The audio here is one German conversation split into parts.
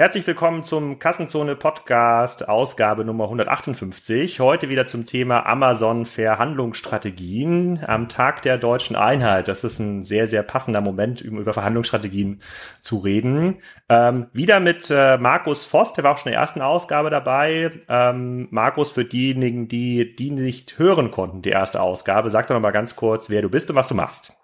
Herzlich willkommen zum Kassenzone Podcast, Ausgabe Nummer 158. Heute wieder zum Thema Amazon Verhandlungsstrategien am Tag der deutschen Einheit. Das ist ein sehr, sehr passender Moment, um über Verhandlungsstrategien zu reden. Ähm, wieder mit äh, Markus Voss, der war auch schon in der ersten Ausgabe dabei. Ähm, Markus, für diejenigen, die die nicht hören konnten, die erste Ausgabe, sag doch mal ganz kurz, wer du bist und was du machst.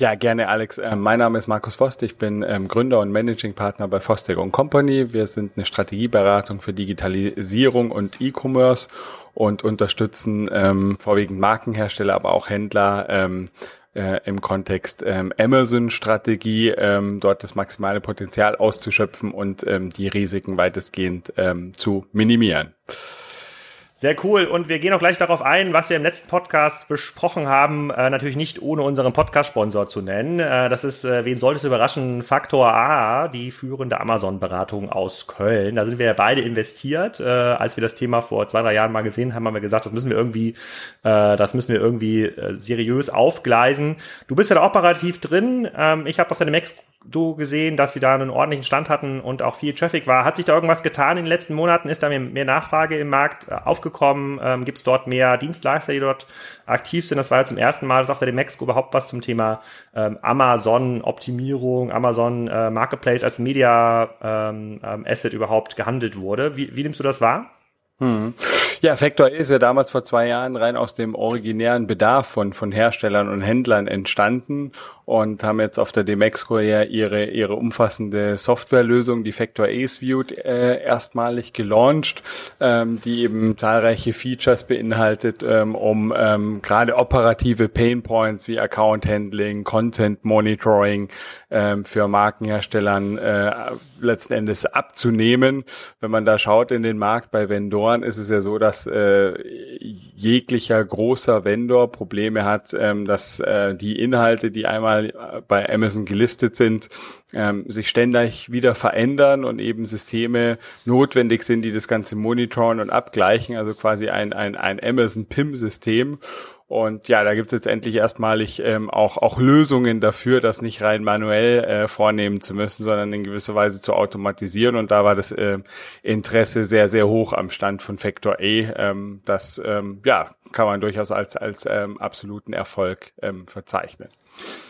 Ja, gerne, Alex. Ähm, mein Name ist Markus Vost. Ich bin ähm, Gründer und Managing Partner bei Fostek Company. Wir sind eine Strategieberatung für Digitalisierung und E-Commerce und unterstützen ähm, vorwiegend Markenhersteller, aber auch Händler ähm, äh, im Kontext ähm, Amazon-Strategie, ähm, dort das maximale Potenzial auszuschöpfen und ähm, die Risiken weitestgehend ähm, zu minimieren. Sehr cool. Und wir gehen auch gleich darauf ein, was wir im letzten Podcast besprochen haben. Äh, natürlich nicht ohne unseren Podcast-Sponsor zu nennen. Äh, das ist, äh, wen sollte es überraschen, Faktor A, die führende Amazon-Beratung aus Köln. Da sind wir ja beide investiert. Äh, als wir das Thema vor zwei, drei Jahren mal gesehen haben, haben wir gesagt, das müssen wir irgendwie, äh, das müssen wir irgendwie äh, seriös aufgleisen. Du bist ja da operativ drin. Ähm, ich habe auf deinem Max du gesehen, dass sie da einen ordentlichen Stand hatten und auch viel Traffic war. Hat sich da irgendwas getan in den letzten Monaten? Ist da mehr, Nachfrage im Markt äh, aufgekommen? Ähm, Gibt es dort mehr Dienstleister, die dort aktiv sind? Das war ja zum ersten Mal, dass auf der Demexco überhaupt was zum Thema ähm, Amazon-Optimierung, Amazon äh, Marketplace als Media ähm, ähm überhaupt gehandelt wurde. Wie, wie nimmst du das wahr? Hm. Ja, Factor ist ja damals vor zwei Jahren rein aus dem originären Bedarf von, von Herstellern und Händlern entstanden und haben jetzt auf der Demexco ja ihre, ihre umfassende Softwarelösung, die Factor Ace Viewed, äh, erstmalig gelauncht, ähm, die eben zahlreiche Features beinhaltet, ähm, um ähm, gerade operative Painpoints wie Account Handling, Content Monitoring ähm, für Markenherstellern äh, letzten Endes abzunehmen. Wenn man da schaut in den Markt bei Vendoren, ist es ja so, dass äh, jeglicher großer Vendor Probleme hat, ähm, dass äh, die Inhalte, die einmal mal äh, bei Amazon gelistet sind, ähm, sich ständig wieder verändern und eben Systeme notwendig sind, die das Ganze monitoren und abgleichen, also quasi ein, ein, ein Amazon PIM-System. Und ja, da gibt's jetzt endlich erstmalig ähm, auch, auch Lösungen dafür, das nicht rein manuell äh, vornehmen zu müssen, sondern in gewisser Weise zu automatisieren. Und da war das äh, Interesse sehr, sehr hoch am Stand von Factor A. Ähm, das ähm, ja, kann man durchaus als, als ähm, absoluten Erfolg ähm, verzeichnen.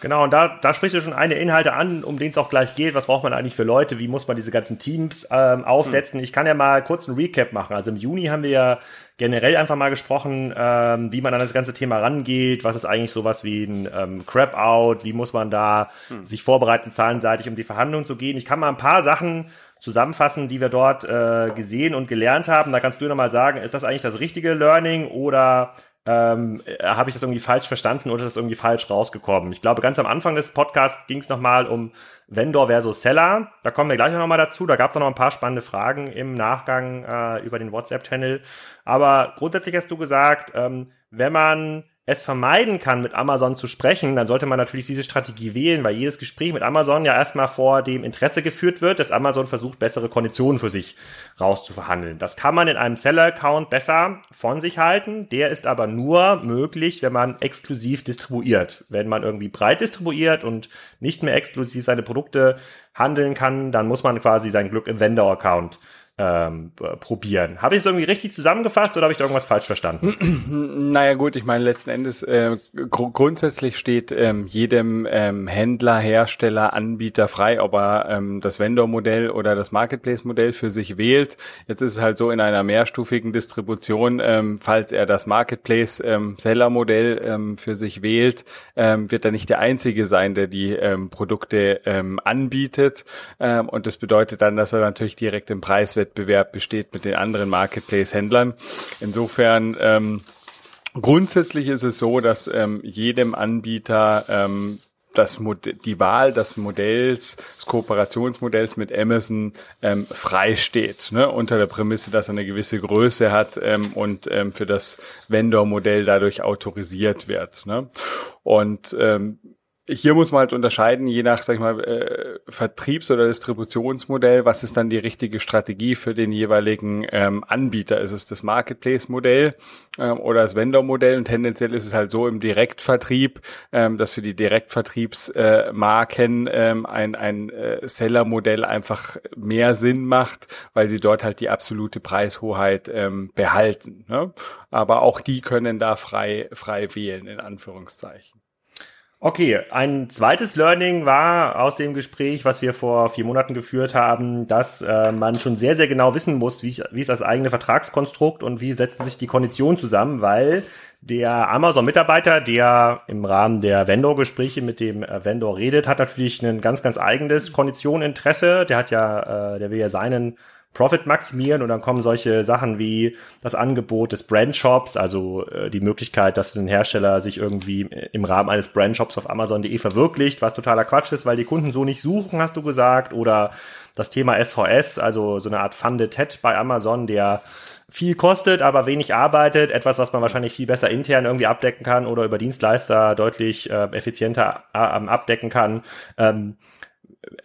Genau, und da, da sprichst du schon eine Inhalte an, um den es auch gleich geht. Was braucht man eigentlich für Leute? Wie muss man diese ganzen Teams ähm, aufsetzen? Hm. Ich kann ja mal kurz einen Recap machen. Also im Juni haben wir ja generell einfach mal gesprochen, ähm, wie man an das ganze Thema rangeht. Was ist eigentlich sowas wie ein ähm, Crap-Out? Wie muss man da hm. sich vorbereiten, zahlenseitig, um die Verhandlungen zu gehen? Ich kann mal ein paar Sachen zusammenfassen, die wir dort äh, gesehen und gelernt haben. Da kannst du nochmal sagen, ist das eigentlich das richtige Learning oder ähm, äh, habe ich das irgendwie falsch verstanden oder ist das irgendwie falsch rausgekommen? Ich glaube, ganz am Anfang des Podcasts ging es nochmal um Vendor versus Seller. Da kommen wir gleich nochmal dazu. Da gab es noch ein paar spannende Fragen im Nachgang äh, über den WhatsApp-Channel. Aber grundsätzlich hast du gesagt, ähm, wenn man es vermeiden kann, mit Amazon zu sprechen, dann sollte man natürlich diese Strategie wählen, weil jedes Gespräch mit Amazon ja erstmal vor dem Interesse geführt wird, dass Amazon versucht, bessere Konditionen für sich rauszuverhandeln. Das kann man in einem Seller-Account besser von sich halten. Der ist aber nur möglich, wenn man exklusiv distribuiert. Wenn man irgendwie breit distribuiert und nicht mehr exklusiv seine Produkte handeln kann, dann muss man quasi sein Glück im Vendor-Account ähm, probieren. Habe ich es irgendwie richtig zusammengefasst oder habe ich da irgendwas falsch verstanden? Naja gut, ich meine letzten Endes äh, gr grundsätzlich steht ähm, jedem ähm, Händler, Hersteller, Anbieter frei, ob er ähm, das Vendor-Modell oder das Marketplace-Modell für sich wählt. Jetzt ist es halt so in einer mehrstufigen Distribution, ähm, falls er das Marketplace-Seller-Modell ähm, ähm, für sich wählt, ähm, wird er nicht der Einzige sein, der die ähm, Produkte ähm, anbietet. Ähm, und das bedeutet dann, dass er natürlich direkt im Preis Preiswettbewerb besteht mit den anderen Marketplace-Händlern. Insofern ähm, grundsätzlich ist es so, dass ähm, jedem Anbieter ähm, das die Wahl des Modells, des Kooperationsmodells mit Amazon ähm, frei steht, ne? unter der Prämisse, dass er eine gewisse Größe hat ähm, und ähm, für das Vendor-Modell dadurch autorisiert wird. Ne? Und ähm, hier muss man halt unterscheiden, je nach, sag ich mal, äh, Vertriebs- oder Distributionsmodell, was ist dann die richtige Strategie für den jeweiligen ähm, Anbieter? Ist es das Marketplace-Modell ähm, oder das Vendor-Modell? Und tendenziell ist es halt so im Direktvertrieb, ähm, dass für die Direktvertriebsmarken äh, ähm, ein, ein äh, Seller-Modell einfach mehr Sinn macht, weil sie dort halt die absolute Preishoheit ähm, behalten. Ne? Aber auch die können da frei, frei wählen, in Anführungszeichen. Okay, ein zweites Learning war aus dem Gespräch, was wir vor vier Monaten geführt haben, dass äh, man schon sehr, sehr genau wissen muss, wie, wie ist das eigene Vertragskonstrukt und wie setzen sich die Konditionen zusammen, weil der Amazon-Mitarbeiter, der im Rahmen der Vendor-Gespräche mit dem äh, Vendor redet, hat natürlich ein ganz, ganz eigenes Konditioninteresse. Der hat ja, äh, der will ja seinen Profit maximieren und dann kommen solche Sachen wie das Angebot des Brandshops, also äh, die Möglichkeit, dass ein Hersteller sich irgendwie im Rahmen eines Brandshops auf Amazon.de verwirklicht, was totaler Quatsch ist, weil die Kunden so nicht suchen, hast du gesagt, oder das Thema SVS, also so eine Art Funded Head bei Amazon, der viel kostet, aber wenig arbeitet, etwas, was man wahrscheinlich viel besser intern irgendwie abdecken kann oder über Dienstleister deutlich äh, effizienter äh, abdecken kann. Ähm,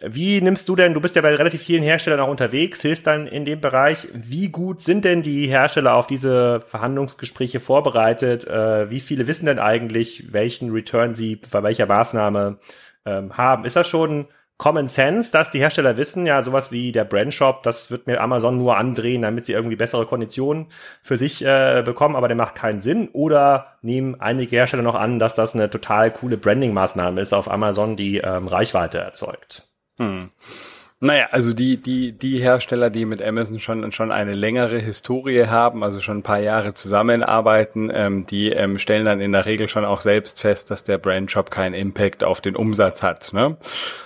wie nimmst du denn, du bist ja bei relativ vielen Herstellern auch unterwegs, hilfst dann in dem Bereich, wie gut sind denn die Hersteller auf diese Verhandlungsgespräche vorbereitet? Äh, wie viele wissen denn eigentlich, welchen Return sie bei welcher Maßnahme ähm, haben? Ist das schon Common Sense, dass die Hersteller wissen, ja, sowas wie der Brandshop, das wird mir Amazon nur andrehen, damit sie irgendwie bessere Konditionen für sich äh, bekommen, aber der macht keinen Sinn. Oder nehmen einige Hersteller noch an, dass das eine total coole Branding-Maßnahme ist auf Amazon, die ähm, Reichweite erzeugt? Hm. Naja, also die, die, die Hersteller, die mit Amazon schon, schon eine längere Historie haben, also schon ein paar Jahre zusammenarbeiten, ähm, die ähm, stellen dann in der Regel schon auch selbst fest, dass der Brandshop keinen Impact auf den Umsatz hat. Ne?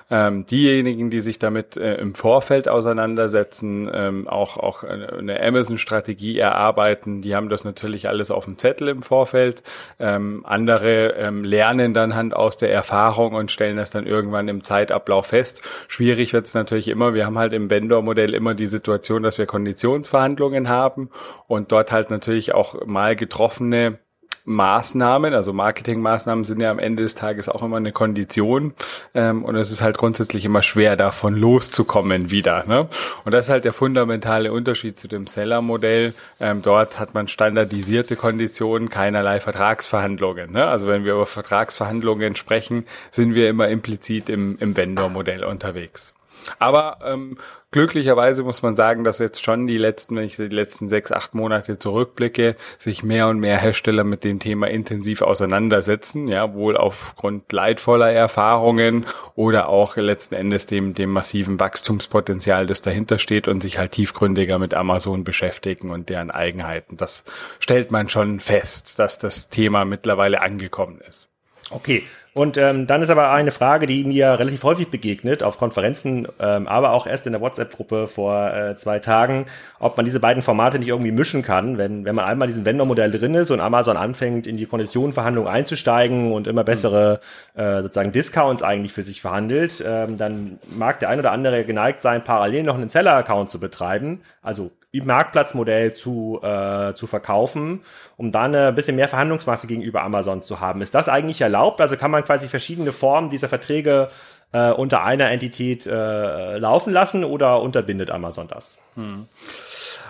Ähm, diejenigen, die sich damit äh, im Vorfeld auseinandersetzen, ähm, auch, auch eine Amazon-Strategie erarbeiten, die haben das natürlich alles auf dem Zettel im Vorfeld. Ähm, andere ähm, lernen dann Hand aus der Erfahrung und stellen das dann irgendwann im Zeitablauf fest. Schwierig wird es natürlich natürlich immer, wir haben halt im Vendor-Modell immer die Situation, dass wir Konditionsverhandlungen haben und dort halt natürlich auch mal getroffene Maßnahmen, also Marketingmaßnahmen sind ja am Ende des Tages auch immer eine Kondition ähm, und es ist halt grundsätzlich immer schwer, davon loszukommen wieder. Ne? Und das ist halt der fundamentale Unterschied zu dem Seller-Modell. Ähm, dort hat man standardisierte Konditionen, keinerlei Vertragsverhandlungen. Ne? Also wenn wir über Vertragsverhandlungen sprechen, sind wir immer implizit im, im Vendor-Modell unterwegs. Aber ähm, glücklicherweise muss man sagen, dass jetzt schon die letzten, wenn ich die letzten sechs, acht Monate zurückblicke, sich mehr und mehr Hersteller mit dem Thema intensiv auseinandersetzen, ja, wohl aufgrund leidvoller Erfahrungen oder auch letzten Endes dem, dem massiven Wachstumspotenzial, das dahinter steht und sich halt tiefgründiger mit Amazon beschäftigen und deren Eigenheiten. Das stellt man schon fest, dass das Thema mittlerweile angekommen ist. Okay, und ähm, dann ist aber eine Frage, die mir relativ häufig begegnet auf Konferenzen, ähm, aber auch erst in der WhatsApp-Gruppe vor äh, zwei Tagen, ob man diese beiden Formate nicht irgendwie mischen kann, wenn, wenn man einmal diesen Vendor-Modell drin ist und Amazon anfängt, in die Konditionenverhandlungen einzusteigen und immer bessere äh, sozusagen Discounts eigentlich für sich verhandelt, ähm, dann mag der ein oder andere geneigt sein, parallel noch einen Seller-Account zu betreiben, also Marktplatzmodell zu, äh, zu verkaufen, um dann ein bisschen mehr Verhandlungsmasse gegenüber Amazon zu haben. Ist das eigentlich erlaubt? Also kann man quasi verschiedene Formen dieser Verträge äh, unter einer Entität äh, laufen lassen oder unterbindet Amazon das? Hm.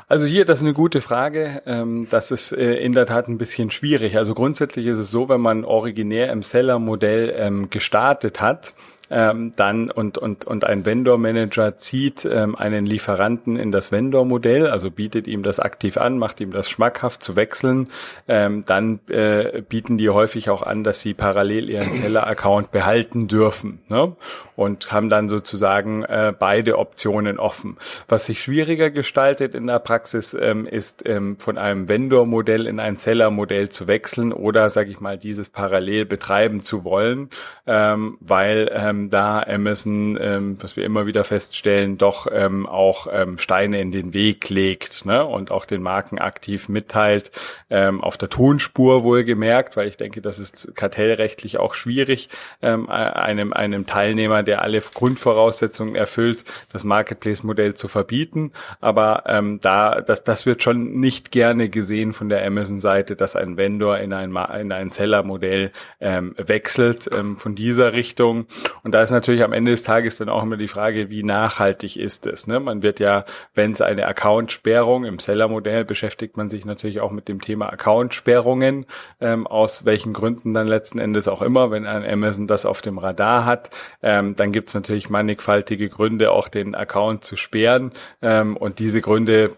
Also hier, das ist eine gute Frage. Ähm, das ist äh, in der Tat ein bisschen schwierig. Also grundsätzlich ist es so, wenn man originär im Seller-Modell ähm, gestartet hat, ähm, dann und, und, und ein Vendor-Manager zieht ähm, einen Lieferanten in das Vendor-Modell, also bietet ihm das aktiv an, macht ihm das schmackhaft zu wechseln, ähm, dann äh, bieten die häufig auch an, dass sie parallel ihren Seller-Account behalten dürfen ne? und haben dann sozusagen äh, beide Optionen offen. Was sich schwieriger gestaltet in der Praxis ähm, ist ähm, von einem Vendor-Modell in ein Seller-Modell zu wechseln oder, sage ich mal, dieses parallel betreiben zu wollen, ähm, weil ähm, da Amazon, ähm, was wir immer wieder feststellen, doch ähm, auch ähm, Steine in den Weg legt ne? und auch den Marken aktiv mitteilt, ähm, auf der Tonspur wohlgemerkt, weil ich denke, das ist kartellrechtlich auch schwierig, ähm, einem, einem Teilnehmer, der alle Grundvoraussetzungen erfüllt, das Marketplace-Modell zu verbieten. Aber ähm, da, das, das wird schon nicht gerne gesehen von der Amazon-Seite, dass ein Vendor in ein, in ein Seller-Modell ähm, wechselt ähm, von dieser Richtung. Und da ist natürlich am Ende des Tages dann auch immer die Frage, wie nachhaltig ist es. Ne? Man wird ja, wenn es eine Account-Sperrung im Seller-Modell beschäftigt man sich natürlich auch mit dem Thema Account-Sperrungen, ähm, aus welchen Gründen dann letzten Endes auch immer, wenn ein Amazon das auf dem Radar hat, ähm, dann gibt es natürlich mannigfaltige Gründe, auch den Account zu sperren. Ähm, und diese Gründe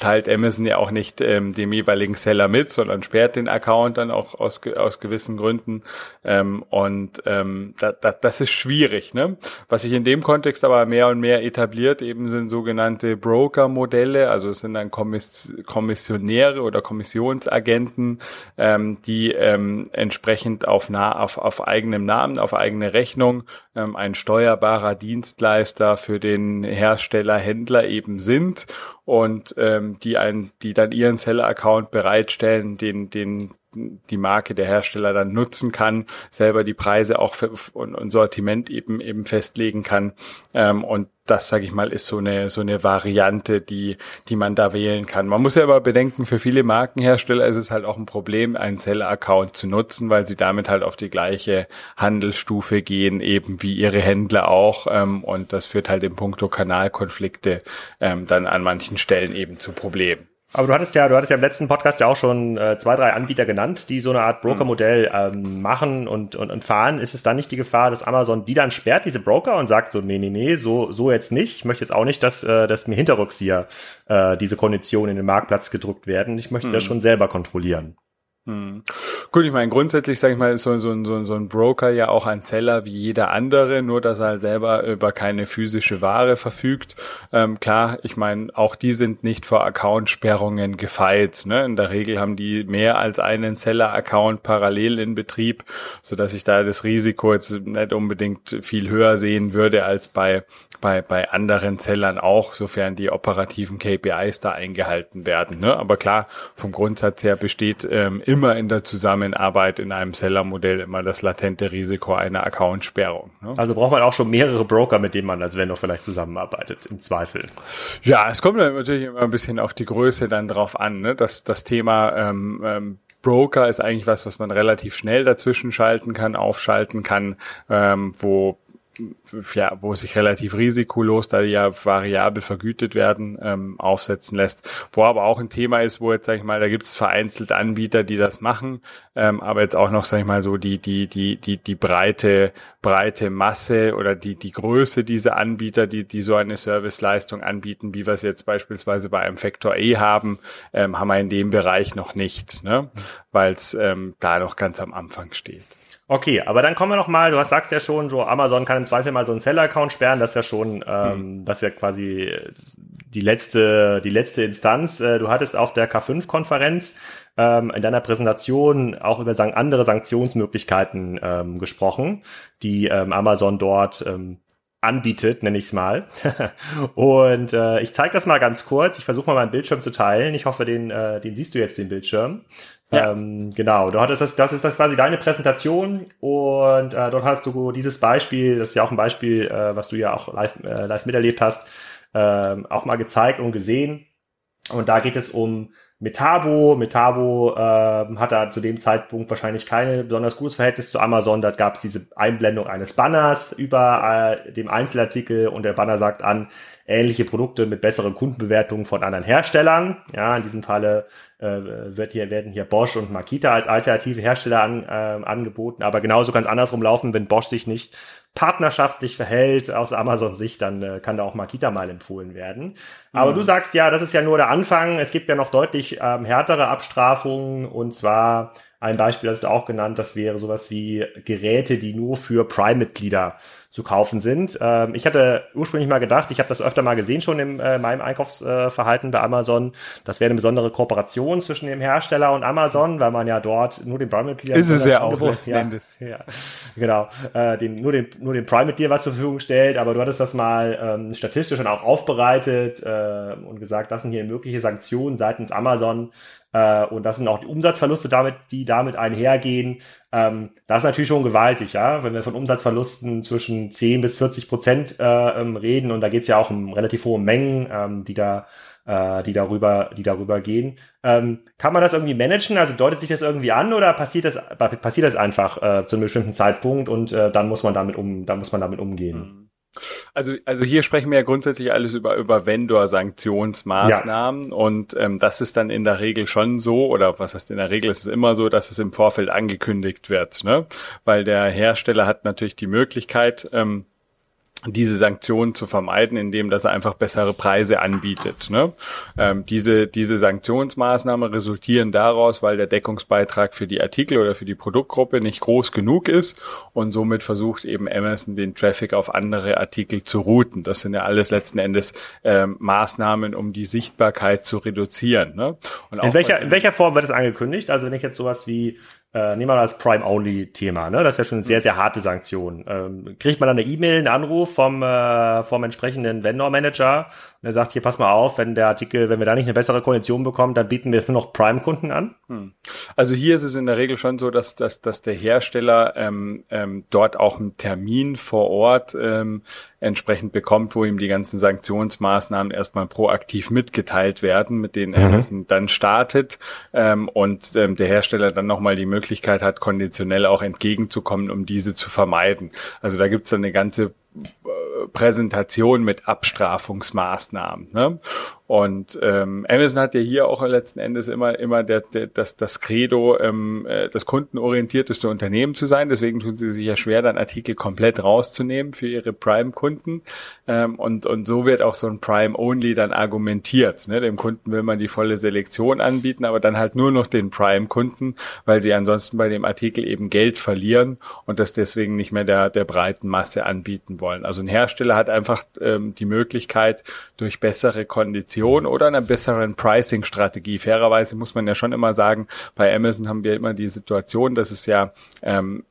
teilt Amazon ja auch nicht ähm, dem jeweiligen Seller mit, sondern sperrt den Account dann auch aus, aus gewissen Gründen. Ähm, und ähm, da, da, das ist schwierig. Ne? Was sich in dem Kontext aber mehr und mehr etabliert, eben sind sogenannte Broker-Modelle, also es sind dann Kommiss Kommissionäre oder Kommissionsagenten, ähm, die ähm, entsprechend auf, nah, auf, auf eigenem Namen, auf eigene Rechnung ähm, ein steuerbarer Dienstleister für den Hersteller, Händler eben sind und ähm, die ein, die dann ihren Seller-Account bereitstellen, den, den die Marke der Hersteller dann nutzen kann, selber die Preise auch für, und, und Sortiment eben eben festlegen kann. Ähm, und das, sage ich mal, ist so eine so eine Variante, die die man da wählen kann. Man muss ja aber bedenken, für viele Markenhersteller ist es halt auch ein Problem, einen Seller-Account zu nutzen, weil sie damit halt auf die gleiche Handelsstufe gehen, eben wie ihre Händler auch. Ähm, und das führt halt im Punkto Kanalkonflikte ähm, dann an manchen Stellen eben zu Problemen. Aber du hattest ja, du hattest ja im letzten Podcast ja auch schon äh, zwei, drei Anbieter genannt, die so eine Art Broker-Modell ähm, machen und, und, und fahren. Ist es dann nicht die Gefahr, dass Amazon die dann sperrt, diese Broker, und sagt so, nee, nee, nee, so, so jetzt nicht. Ich möchte jetzt auch nicht, dass, äh, dass mir hinterrücks hier äh, diese Konditionen in den Marktplatz gedruckt werden. Ich möchte mhm. das schon selber kontrollieren. Hm. Gut, ich meine, grundsätzlich, sage ich mal, ist so, so, so, so ein Broker ja auch ein Seller wie jeder andere, nur dass er halt selber über keine physische Ware verfügt. Ähm, klar, ich meine, auch die sind nicht vor Accountsperrungen gefeit. Ne? In der Regel haben die mehr als einen Seller-Account parallel in Betrieb, so ich da das Risiko jetzt nicht unbedingt viel höher sehen würde als bei, bei, bei anderen Sellern auch, sofern die operativen KPIs da eingehalten werden. Ne? Aber klar, vom Grundsatz her besteht ähm, immer in der Zusammenarbeit in einem Seller-Modell immer das latente Risiko einer Accountsperrung. Ne? Also braucht man auch schon mehrere Broker, mit denen man als Vendor vielleicht zusammenarbeitet, im Zweifel. Ja, es kommt natürlich immer ein bisschen auf die Größe dann drauf an. Ne? Das, das Thema ähm, ähm, Broker ist eigentlich was, was man relativ schnell dazwischen schalten kann, aufschalten kann, ähm, wo ja, wo sich relativ risikolos, da die ja variabel vergütet werden, ähm, aufsetzen lässt. Wo aber auch ein Thema ist, wo jetzt, sag ich mal, da gibt es vereinzelt Anbieter, die das machen, ähm, aber jetzt auch noch, sag ich mal, so die, die, die, die, die breite, breite Masse oder die, die Größe dieser Anbieter, die, die so eine Serviceleistung anbieten, wie wir es jetzt beispielsweise bei einem Factor E haben, ähm, haben wir in dem Bereich noch nicht, ne? weil es ähm, da noch ganz am Anfang steht. Okay, aber dann kommen wir noch mal, du hast, sagst ja schon, so Amazon kann im Zweifel mal so einen Seller-Account sperren, das ist ja schon, ähm, hm. das ist ja quasi die letzte, die letzte Instanz. Äh, du hattest auf der K5-Konferenz ähm, in deiner Präsentation auch über andere Sanktionsmöglichkeiten ähm, gesprochen, die ähm, Amazon dort ähm, anbietet, nenne ich es mal. und äh, ich zeige das mal ganz kurz. Ich versuche mal meinen Bildschirm zu teilen. Ich hoffe, den, äh, den siehst du jetzt, den Bildschirm. Ja. Ähm, genau, du hattest das, das ist das quasi deine Präsentation und äh, dort hast du dieses Beispiel, das ist ja auch ein Beispiel, äh, was du ja auch live, äh, live miterlebt hast, äh, auch mal gezeigt und gesehen. Und da geht es um Metabo. Metabo äh, hat da zu dem Zeitpunkt wahrscheinlich kein besonders gutes Verhältnis zu Amazon. Da gab es diese Einblendung eines Banners über äh, dem Einzelartikel und der Banner sagt an, ähnliche Produkte mit besseren Kundenbewertungen von anderen Herstellern. Ja, in diesem Falle äh, wird hier, werden hier Bosch und Makita als alternative Hersteller an, äh, angeboten. Aber genauso kann es andersrum laufen, wenn Bosch sich nicht partnerschaftlich verhält aus Amazon Sicht, dann äh, kann da auch Makita mal empfohlen werden. Aber mhm. du sagst ja, das ist ja nur der Anfang. Es gibt ja noch deutlich ähm, härtere Abstrafungen und zwar ein Beispiel hast du auch genannt, das wäre sowas wie Geräte, die nur für Prime-Mitglieder zu kaufen sind. Ähm, ich hatte ursprünglich mal gedacht, ich habe das öfter mal gesehen schon in äh, meinem Einkaufsverhalten bei Amazon. Das wäre eine besondere Kooperation zwischen dem Hersteller und Amazon, weil man ja dort nur den Prime-Mitgliedern ist es ja auch letzten ja, Endes. Ja, genau, äh, den, nur den nur den Prime-Mitgliedern was zur Verfügung stellt. Aber du hattest das mal ähm, statistisch dann auch aufbereitet äh, und gesagt, das sind hier mögliche Sanktionen seitens Amazon äh, und das sind auch die Umsatzverluste damit, die damit einhergehen. Ähm, das ist natürlich schon gewaltig, ja, wenn wir von Umsatzverlusten zwischen 10 bis 40 Prozent äh, ähm, reden und da geht es ja auch um relativ hohe Mengen, ähm, die da äh, die darüber, die darüber gehen. Ähm, kann man das irgendwie managen? Also deutet sich das irgendwie an oder passiert das, passiert das einfach äh, zu einem bestimmten Zeitpunkt und äh, dann muss man damit um, dann muss man damit umgehen? Mhm. Also, also hier sprechen wir ja grundsätzlich alles über, über Vendor-Sanktionsmaßnahmen ja. und ähm, das ist dann in der Regel schon so, oder was heißt in der Regel, ist es immer so, dass es im Vorfeld angekündigt wird, ne? Weil der Hersteller hat natürlich die Möglichkeit, ähm, diese Sanktionen zu vermeiden, indem dass er einfach bessere Preise anbietet. Ne? Ähm, diese, diese Sanktionsmaßnahmen resultieren daraus, weil der Deckungsbeitrag für die Artikel oder für die Produktgruppe nicht groß genug ist und somit versucht eben Amazon den Traffic auf andere Artikel zu routen. Das sind ja alles letzten Endes ähm, Maßnahmen, um die Sichtbarkeit zu reduzieren. Ne? in, welcher, in welcher Form wird es angekündigt? Also wenn ich jetzt sowas wie äh, nehmen wir mal das Prime-Only-Thema, ne? Das ist ja schon eine sehr, sehr harte Sanktion. Ähm, kriegt man dann eine E-Mail, einen Anruf vom, äh, vom entsprechenden Vendor-Manager und er sagt, hier pass mal auf, wenn der Artikel, wenn wir da nicht eine bessere Kondition bekommen, dann bieten wir jetzt nur noch Prime-Kunden an? Hm. Also hier ist es in der Regel schon so, dass, dass, dass der Hersteller ähm, ähm, dort auch einen Termin vor Ort ähm, entsprechend bekommt, wo ihm die ganzen Sanktionsmaßnahmen erstmal proaktiv mitgeteilt werden, mit denen mhm. er dann startet ähm, und ähm, der Hersteller dann nochmal die Möglichkeit hat, konditionell auch entgegenzukommen, um diese zu vermeiden. Also da gibt's dann eine ganze äh, Präsentation mit Abstrafungsmaßnahmen. Ne? Und ähm, Amazon hat ja hier auch letzten Endes immer immer der, der, das, das Credo, ähm, äh, das kundenorientierteste Unternehmen zu sein. Deswegen tun sie sich ja schwer, dann Artikel komplett rauszunehmen für ihre Prime-Kunden. Ähm, und, und so wird auch so ein Prime-Only dann argumentiert. Ne? Dem Kunden will man die volle Selektion anbieten, aber dann halt nur noch den Prime-Kunden, weil sie ansonsten bei dem Artikel eben Geld verlieren und das deswegen nicht mehr der, der breiten Masse anbieten wollen. Also ein Hersteller hat einfach ähm, die Möglichkeit, durch bessere Konditionen Kondition oder einer besseren Pricing-Strategie. Fairerweise muss man ja schon immer sagen, bei Amazon haben wir immer die Situation, dass es ja ähm,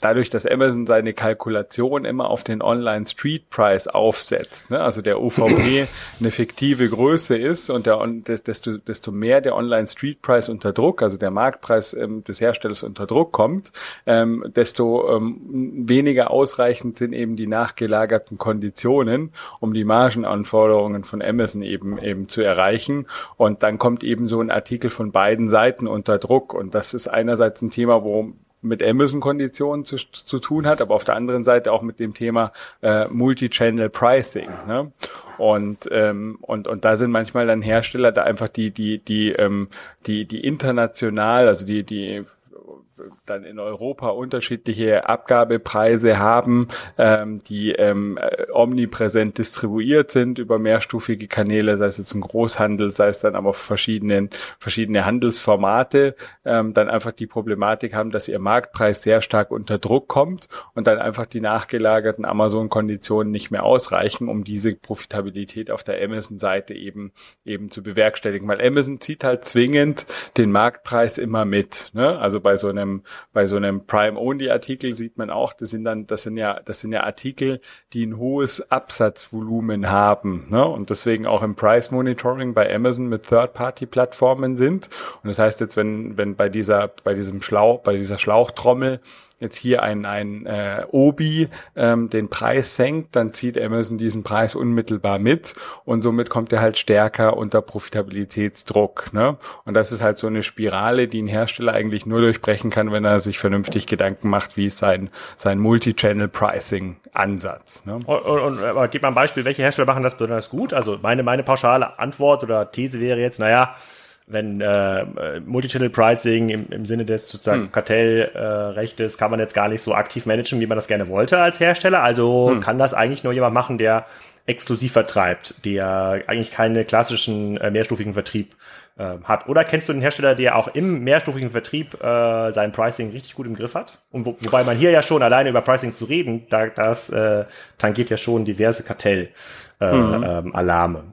dadurch, dass Amazon seine Kalkulation immer auf den Online Street Price aufsetzt, ne? also der UVP eine fiktive Größe ist und der, desto, desto mehr der Online Street Price unter Druck, also der Marktpreis ähm, des Herstellers unter Druck kommt, ähm, desto ähm, weniger ausreichend sind eben die nachgelagerten Konditionen, um die Margenanforderungen von Amazon eben eben zu erreichen. Und dann kommt eben so ein Artikel von beiden Seiten unter Druck. Und das ist einerseits ein Thema, worum mit Amazon-Konditionen zu, zu tun hat, aber auf der anderen Seite auch mit dem Thema äh, Multi-Channel Pricing. Ne? Und, ähm, und, und da sind manchmal dann Hersteller da einfach die, die, die, ähm, die, die international, also die, die dann in Europa unterschiedliche Abgabepreise haben, ähm, die ähm, äh, omnipräsent distribuiert sind über mehrstufige Kanäle, sei es jetzt ein Großhandel, sei es dann aber verschiedene, verschiedene Handelsformate, ähm, dann einfach die Problematik haben, dass ihr Marktpreis sehr stark unter Druck kommt und dann einfach die nachgelagerten Amazon-Konditionen nicht mehr ausreichen, um diese Profitabilität auf der Amazon-Seite eben, eben zu bewerkstelligen. Weil Amazon zieht halt zwingend den Marktpreis immer mit. Ne? Also bei so einem bei so einem Prime-Only-Artikel sieht man auch, das sind dann, das sind ja, das sind ja Artikel, die ein hohes Absatzvolumen haben, ne? Und deswegen auch im Price Monitoring bei Amazon mit Third-Party-Plattformen sind. Und das heißt jetzt, wenn, wenn bei dieser, bei diesem Schlauch, bei dieser Schlauchtrommel jetzt hier ein, ein äh, Obi ähm, den Preis senkt, dann zieht Amazon diesen Preis unmittelbar mit und somit kommt er halt stärker unter Profitabilitätsdruck. Ne? Und das ist halt so eine Spirale, die ein Hersteller eigentlich nur durchbrechen kann, wenn er sich vernünftig Gedanken macht, wie ist sein, sein Multi-Channel-Pricing-Ansatz. Ne? Und, und, und gib mal ein Beispiel, welche Hersteller machen das besonders gut? Also meine, meine pauschale Antwort oder These wäre jetzt, naja, wenn äh, Multichannel Pricing im, im Sinne des sozusagen hm. Kartellrechtes äh, kann man jetzt gar nicht so aktiv managen, wie man das gerne wollte als Hersteller. Also hm. kann das eigentlich nur jemand machen, der exklusiv vertreibt, der eigentlich keine klassischen äh, mehrstufigen Vertrieb äh, hat. Oder kennst du den Hersteller, der auch im mehrstufigen Vertrieb äh, sein Pricing richtig gut im Griff hat? Und wo, wobei man hier ja schon alleine über Pricing zu reden, da, das äh, tangiert ja schon diverse Kartell-Alarme. Äh, mhm.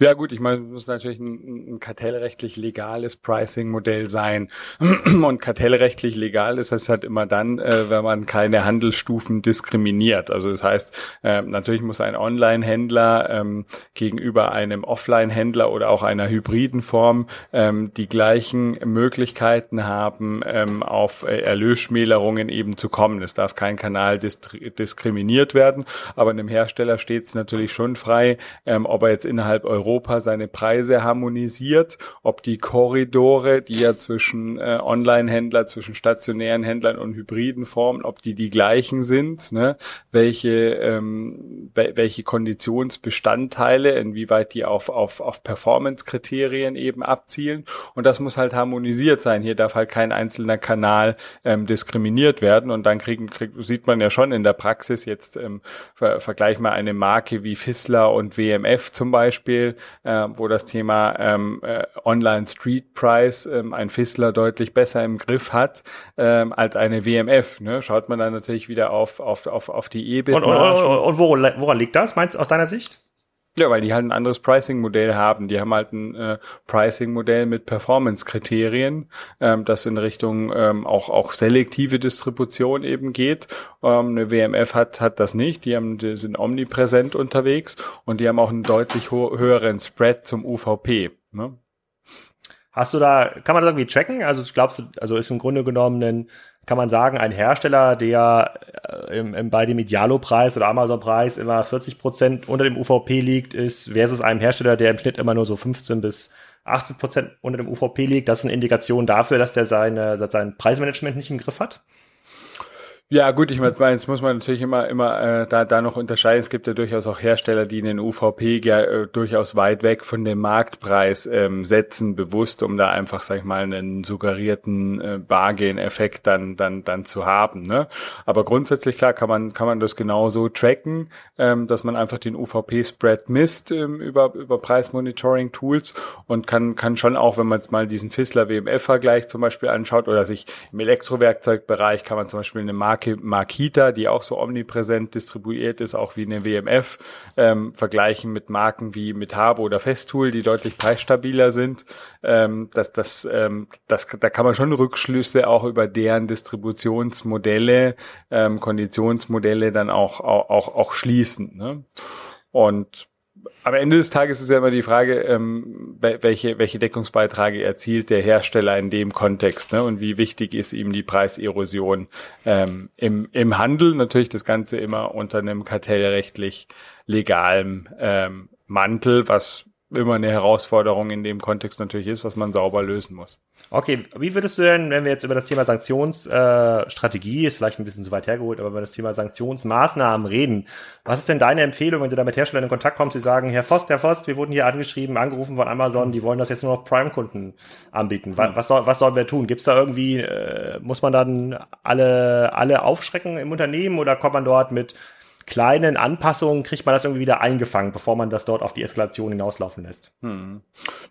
Ja gut, ich meine, es muss natürlich ein, ein kartellrechtlich legales Pricing-Modell sein. Und kartellrechtlich legal ist es halt immer dann, äh, wenn man keine Handelsstufen diskriminiert. Also das heißt, äh, natürlich muss ein Online-Händler ähm, gegenüber einem Offline-Händler oder auch einer hybriden Form ähm, die gleichen Möglichkeiten haben, ähm, auf äh, Erlösschmälerungen eben zu kommen. Es darf kein Kanal diskriminiert werden, aber einem Hersteller steht es natürlich schon frei, ähm, ob er jetzt innerhalb Europa seine Preise harmonisiert, ob die Korridore, die ja zwischen äh, Online-Händler, zwischen stationären Händlern und hybriden Formen, ob die die gleichen sind, ne? welche, ähm, welche Konditionsbestandteile, inwieweit die auf, auf, auf Performance-Kriterien eben abzielen. Und das muss halt harmonisiert sein. Hier darf halt kein einzelner Kanal ähm, diskriminiert werden. Und dann kriegen, krieg, sieht man ja schon in der Praxis jetzt, ähm, ver, vergleich mal eine Marke wie Fissler und WMF zum Beispiel, Beispiel, äh, wo das Thema ähm, äh, Online Street Price ähm, ein Fissler deutlich besser im Griff hat ähm, als eine WMF. Ne? Schaut man dann natürlich wieder auf, auf, auf, auf die EBIT. Und, und, und, und woran, woran liegt das, meinst aus deiner Sicht? Ja, weil die halt ein anderes Pricing-Modell haben. Die haben halt ein äh, Pricing-Modell mit Performance-Kriterien, ähm, das in Richtung ähm, auch auch selektive Distribution eben geht. Ähm, eine WMF hat hat das nicht. Die haben die sind omnipräsent unterwegs und die haben auch einen deutlich höheren Spread zum UVP. Ne? Hast du da, kann man das irgendwie tracken? Also glaubst du, also ist im Grunde genommen ein kann man sagen, ein Hersteller, der äh, im, im, bei dem Idealo-Preis oder Amazon-Preis immer 40 Prozent unter dem UVP liegt, ist versus einem Hersteller, der im Schnitt immer nur so 15 bis 18 Prozent unter dem UVP liegt. Das ist eine Indikation dafür, dass der seine, sein Preismanagement nicht im Griff hat. Ja, gut, ich meine, jetzt muss man natürlich immer, immer äh, da, da noch unterscheiden. Es gibt ja durchaus auch Hersteller, die den UVP ja, äh, durchaus weit weg von dem Marktpreis ähm, setzen, bewusst, um da einfach, sag ich mal, einen suggerierten äh, Bargain-Effekt dann, dann, dann zu haben. Ne? Aber grundsätzlich klar kann man, kann man das genauso tracken, ähm, dass man einfach den UVP-Spread misst ähm, über, über Preismonitoring-Tools und kann, kann schon auch, wenn man jetzt mal diesen Fissler WMF-Vergleich zum Beispiel anschaut oder sich im Elektrowerkzeugbereich kann man zum Beispiel eine Marke Marke Makita, die auch so omnipräsent distribuiert ist, auch wie eine WMF, ähm, vergleichen mit Marken wie Metabo oder Festool, die deutlich preisstabiler sind. Ähm, das, das, ähm, das, da kann man schon Rückschlüsse auch über deren Distributionsmodelle, ähm, Konditionsmodelle dann auch, auch, auch, auch schließen. Ne? Und am Ende des Tages ist ja immer die Frage, ähm, welche, welche Deckungsbeiträge erzielt der Hersteller in dem Kontext ne? und wie wichtig ist ihm die Preiserosion ähm, im, im Handel. Natürlich das Ganze immer unter einem kartellrechtlich legalen ähm, Mantel, was immer eine Herausforderung in dem Kontext natürlich ist, was man sauber lösen muss. Okay, wie würdest du denn, wenn wir jetzt über das Thema Sanktionsstrategie, äh, ist vielleicht ein bisschen zu weit hergeholt, aber über das Thema Sanktionsmaßnahmen reden, was ist denn deine Empfehlung, wenn du da mit Herstellern in Kontakt kommst, die sagen, Herr Vost, Herr Vost, wir wurden hier angeschrieben, angerufen von Amazon, die wollen das jetzt nur noch Prime-Kunden anbieten. Was, was, soll, was sollen wir tun? Gibt es da irgendwie, äh, muss man dann alle, alle aufschrecken im Unternehmen oder kommt man dort mit kleinen Anpassungen kriegt man das irgendwie wieder eingefangen, bevor man das dort auf die Eskalation hinauslaufen lässt. Hm.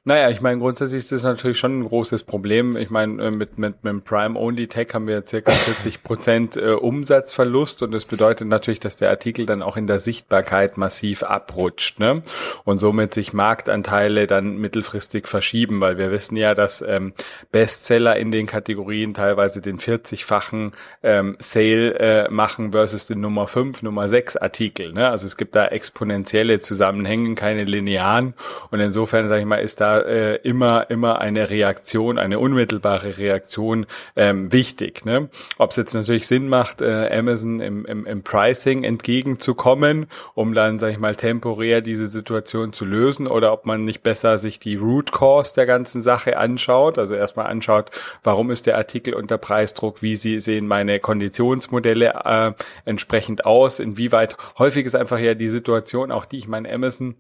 Naja, ich meine, grundsätzlich ist das natürlich schon ein großes Problem. Ich meine, äh, mit, mit, mit dem Prime-Only-Tag haben wir circa 40 Prozent äh, Umsatzverlust und das bedeutet natürlich, dass der Artikel dann auch in der Sichtbarkeit massiv abrutscht ne? und somit sich Marktanteile dann mittelfristig verschieben, weil wir wissen ja, dass ähm, Bestseller in den Kategorien teilweise den 40-fachen ähm, Sale äh, machen versus den Nummer 5, Nummer 6 Artikel. Ne? Also es gibt da exponentielle Zusammenhänge, keine linearen. Und insofern, sage ich mal, ist da äh, immer, immer eine Reaktion, eine unmittelbare Reaktion ähm, wichtig. Ne? Ob es jetzt natürlich Sinn macht, äh, Amazon im, im, im Pricing entgegenzukommen, um dann, sage ich mal, temporär diese Situation zu lösen, oder ob man nicht besser sich die Root Cause der ganzen Sache anschaut. Also erstmal anschaut, warum ist der Artikel unter Preisdruck, wie sie sehen meine Konditionsmodelle äh, entsprechend aus, inwieweit weit. Häufig ist einfach ja die Situation, auch die ich meine, Amazon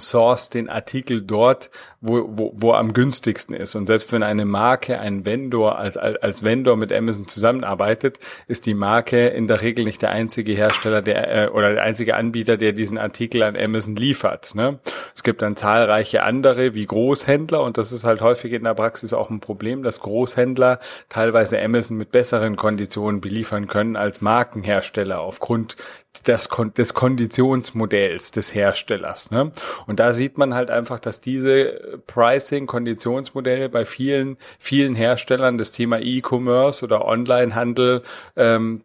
source den Artikel dort, wo, wo, wo am günstigsten ist. Und selbst wenn eine Marke, ein Vendor als, als, als Vendor mit Amazon zusammenarbeitet, ist die Marke in der Regel nicht der einzige Hersteller der äh, oder der einzige Anbieter, der diesen Artikel an Amazon liefert. Ne? Es gibt dann zahlreiche andere wie Großhändler und das ist halt häufig in der Praxis auch ein Problem, dass Großhändler teilweise Amazon mit besseren Konditionen beliefern können als Markenhersteller aufgrund des, des Konditionsmodells des Herstellers. Ne? Und da sieht man halt einfach, dass diese Pricing-Konditionsmodelle bei vielen, vielen Herstellern das Thema E-Commerce oder Online-Handel ähm,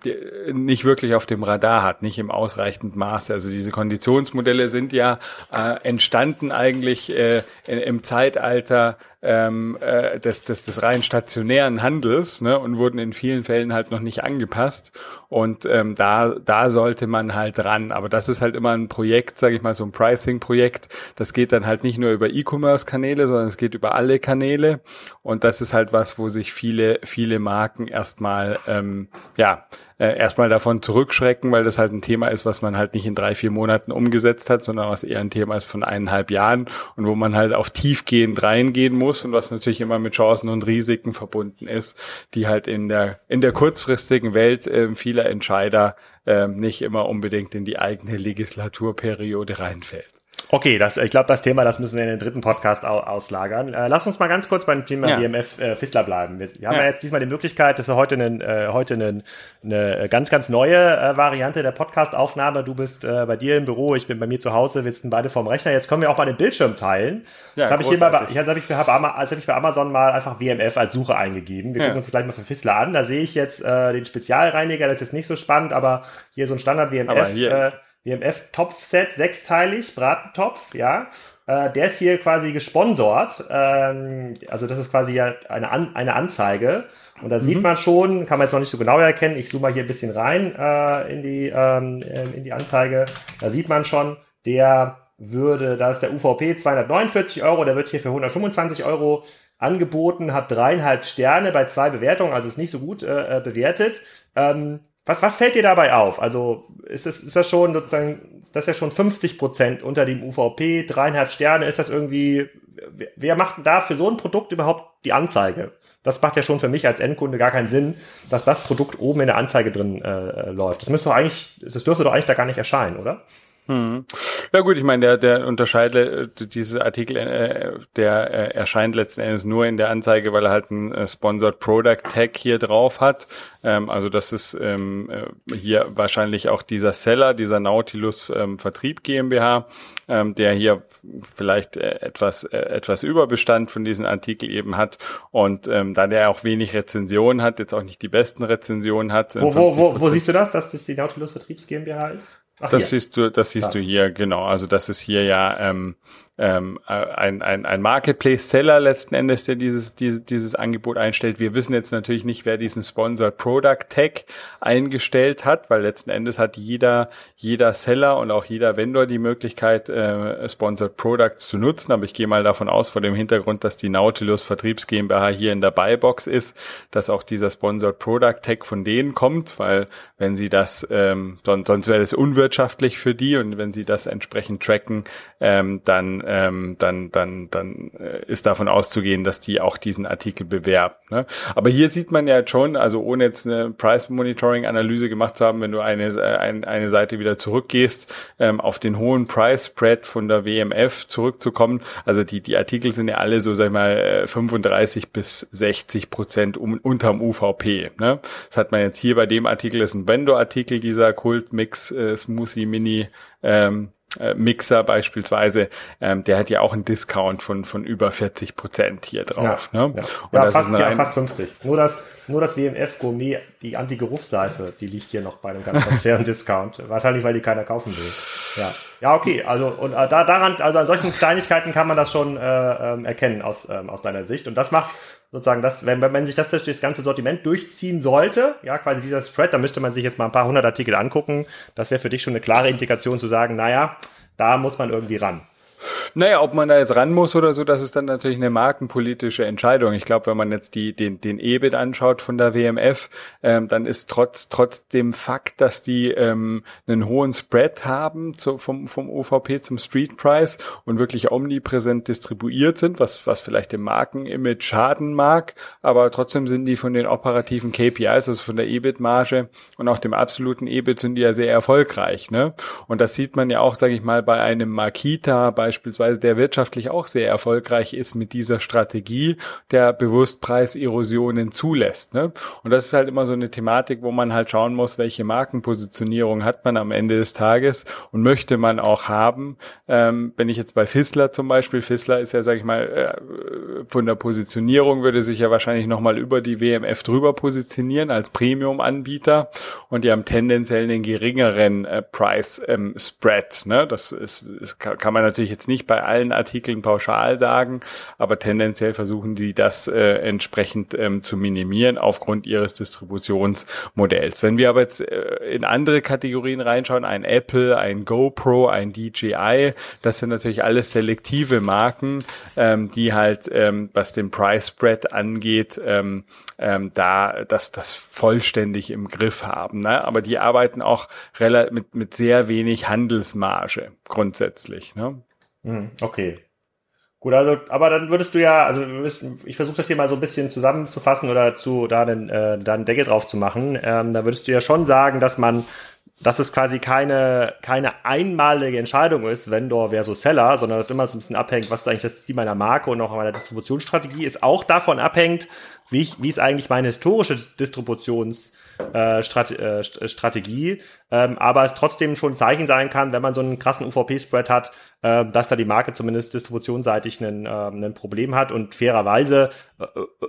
nicht wirklich auf dem Radar hat, nicht im ausreichenden Maße. Also diese Konditionsmodelle sind ja äh, entstanden eigentlich äh, im Zeitalter ähm, äh, des, des, des rein stationären Handels ne, und wurden in vielen Fällen halt noch nicht angepasst. Und ähm, da, da sollte man halt ran. Aber das ist halt immer ein Projekt, sage ich mal, so ein Pricing-Projekt. Das geht dann halt nicht nur über E-Commerce-Kanäle, sondern es geht über alle Kanäle. Und das ist halt was, wo sich viele, viele Marken erstmal ähm, ja äh, erstmal davon zurückschrecken, weil das halt ein Thema ist, was man halt nicht in drei, vier Monaten umgesetzt hat, sondern was eher ein Thema ist von eineinhalb Jahren und wo man halt auf tiefgehend reingehen muss und was natürlich immer mit Chancen und Risiken verbunden ist, die halt in der, in der kurzfristigen Welt äh, vieler Entscheider äh, nicht immer unbedingt in die eigene Legislaturperiode reinfällt. Okay, das, ich glaube, das Thema, das müssen wir in den dritten Podcast au auslagern. Äh, lass uns mal ganz kurz beim Thema ja. WMF äh, Fissler bleiben. Wir, wir haben ja. ja. jetzt diesmal die Möglichkeit, dass wir heute, einen, äh, heute einen, eine ganz, ganz neue äh, Variante der Podcast-Aufnahme. Du bist äh, bei dir im Büro, ich bin bei mir zu Hause, wir sitzen beide vorm Rechner. Jetzt können wir auch mal den Bildschirm teilen. Ja, jetzt habe ich hier mal, jetzt habe ich, hab, hab ich bei Amazon mal einfach WMF als Suche eingegeben. Wir gucken uns das gleich mal für Fissler an. Da sehe ich jetzt äh, den Spezialreiniger, das ist jetzt nicht so spannend, aber hier so ein Standard WMF. Aber hier, äh, WMF-Topfset, sechsteilig, Bratentopf, ja. Äh, der ist hier quasi gesponsort. Ähm, also das ist quasi ja eine, An eine Anzeige. Und da mhm. sieht man schon, kann man jetzt noch nicht so genau erkennen, ich zoome mal hier ein bisschen rein äh, in, die, ähm, in die Anzeige. Da sieht man schon, der würde, da ist der UVP 249 Euro, der wird hier für 125 Euro angeboten, hat dreieinhalb Sterne bei zwei Bewertungen, also ist nicht so gut äh, äh bewertet. Ähm, was, was fällt dir dabei auf? Also ist das, ist das schon sozusagen, das ist ja schon 50 Prozent unter dem UVP, dreieinhalb Sterne, ist das irgendwie, wer macht da für so ein Produkt überhaupt die Anzeige? Das macht ja schon für mich als Endkunde gar keinen Sinn, dass das Produkt oben in der Anzeige drin äh, läuft. Das müsste doch eigentlich, das dürfte doch eigentlich da gar nicht erscheinen, oder? Hm. Ja gut, ich meine, der, der unterscheidet äh, dieses Artikel, äh, der äh, erscheint letzten Endes nur in der Anzeige, weil er halt ein äh, Sponsored Product Tag hier drauf hat. Ähm, also das ist ähm, äh, hier wahrscheinlich auch dieser Seller, dieser Nautilus ähm, Vertrieb GmbH, ähm, der hier vielleicht äh, etwas äh, etwas Überbestand von diesem Artikel eben hat und ähm, da der auch wenig Rezensionen hat, jetzt auch nicht die besten Rezensionen hat. Wo, wo, wo, wo siehst du das, dass das die Nautilus Vertriebs GmbH ist? Ach, das hier. siehst du, das siehst ja. du hier, genau. Also das ist hier ja ähm, ähm, ein, ein, ein Marketplace-Seller letzten Endes, der dieses, dieses, dieses Angebot einstellt. Wir wissen jetzt natürlich nicht, wer diesen Sponsored Product Tag eingestellt hat, weil letzten Endes hat jeder, jeder Seller und auch jeder Vendor die Möglichkeit, äh, Sponsored Products zu nutzen. Aber ich gehe mal davon aus, vor dem Hintergrund, dass die Nautilus Vertriebs GmbH hier in der Buybox ist, dass auch dieser Sponsored Product Tag von denen kommt, weil wenn sie das, ähm, sonst, sonst wäre das unwirtschaftlich für die und wenn sie das entsprechend tracken, ähm, dann ähm, dann, dann, dann äh, ist davon auszugehen, dass die auch diesen Artikel bewerben. Ne? Aber hier sieht man ja schon, also ohne jetzt eine Price Monitoring Analyse gemacht zu haben, wenn du eine, äh, ein, eine Seite wieder zurückgehst, ähm, auf den hohen Price Spread von der WMF zurückzukommen. Also die, die Artikel sind ja alle so, sag ich mal, 35 äh, bis 60 Prozent um, unterm UVP. Ne? Das hat man jetzt hier bei dem Artikel, das ist ein Vendor-Artikel, dieser Kult Mix äh, Smoothie Mini ähm, äh, Mixer beispielsweise, ähm, der hat ja auch einen Discount von, von über 40 Prozent hier drauf. Ja, ne? ja. ja fast, ja, fast 50. Nur das, nur das WMF Gourmet, die Anti-Geruchsseife, die liegt hier noch bei einem ganz, ganz fairen Discount. Wahrscheinlich, weil die keiner kaufen will. Ja, ja okay. Also und äh, da, daran, also an solchen Kleinigkeiten kann man das schon äh, ähm, erkennen aus, ähm, aus deiner Sicht. Und das macht sozusagen das, wenn, wenn man sich das durch das ganze Sortiment durchziehen sollte, ja, quasi dieser Spread, dann müsste man sich jetzt mal ein paar hundert Artikel angucken. Das wäre für dich schon eine klare Indikation zu sagen, naja, da muss man irgendwie ran. Naja, ob man da jetzt ran muss oder so, das ist dann natürlich eine markenpolitische Entscheidung. Ich glaube, wenn man jetzt die, den, den EBIT anschaut von der WMF, ähm, dann ist trotz, trotz dem Fakt, dass die ähm, einen hohen Spread haben zu, vom, vom OVP zum Street Price und wirklich omnipräsent distribuiert sind, was, was vielleicht dem Markenimage schaden mag, aber trotzdem sind die von den operativen KPIs, also von der EBIT-Marge und auch dem absoluten EBIT sind die ja sehr erfolgreich. Ne? Und das sieht man ja auch, sage ich mal, bei einem Makita beispielsweise beispielsweise, der wirtschaftlich auch sehr erfolgreich ist mit dieser Strategie, der bewusst Preiserosionen zulässt. Ne? Und das ist halt immer so eine Thematik, wo man halt schauen muss, welche Markenpositionierung hat man am Ende des Tages und möchte man auch haben. Ähm, wenn ich jetzt bei Fissler zum Beispiel, Fissler ist ja, sag ich mal, äh, von der Positionierung würde sich ja wahrscheinlich nochmal über die WMF drüber positionieren als Premium-Anbieter und die haben tendenziell einen geringeren äh, Price-Spread. Ähm, ne? Das ist, ist, kann man natürlich jetzt nicht bei allen Artikeln pauschal sagen, aber tendenziell versuchen die das äh, entsprechend ähm, zu minimieren aufgrund ihres Distributionsmodells. Wenn wir aber jetzt äh, in andere Kategorien reinschauen, ein Apple, ein GoPro, ein DJI, das sind natürlich alles selektive Marken, ähm, die halt, ähm, was den Price Spread angeht, ähm, ähm, da das, das vollständig im Griff haben. Ne? Aber die arbeiten auch mit, mit sehr wenig Handelsmarge grundsätzlich. Ne? Hm, okay. Gut, also, aber dann würdest du ja, also ich versuche das hier mal so ein bisschen zusammenzufassen oder zu da einen, äh, da einen Deckel drauf zu machen. Ähm, da würdest du ja schon sagen, dass man, dass es quasi keine, keine einmalige Entscheidung ist, Vendor versus Seller, sondern das immer so ein bisschen abhängt, was ist eigentlich das Ziel meiner Marke und auch meiner Distributionsstrategie, ist auch davon abhängt, wie, ich, wie ist eigentlich meine historische Distributions- äh, Strate äh, Strategie, ähm, aber es trotzdem schon ein Zeichen sein kann, wenn man so einen krassen UVP-Spread hat, äh, dass da die Marke zumindest distributionsseitig ein, äh, Problem hat und fairerweise, äh,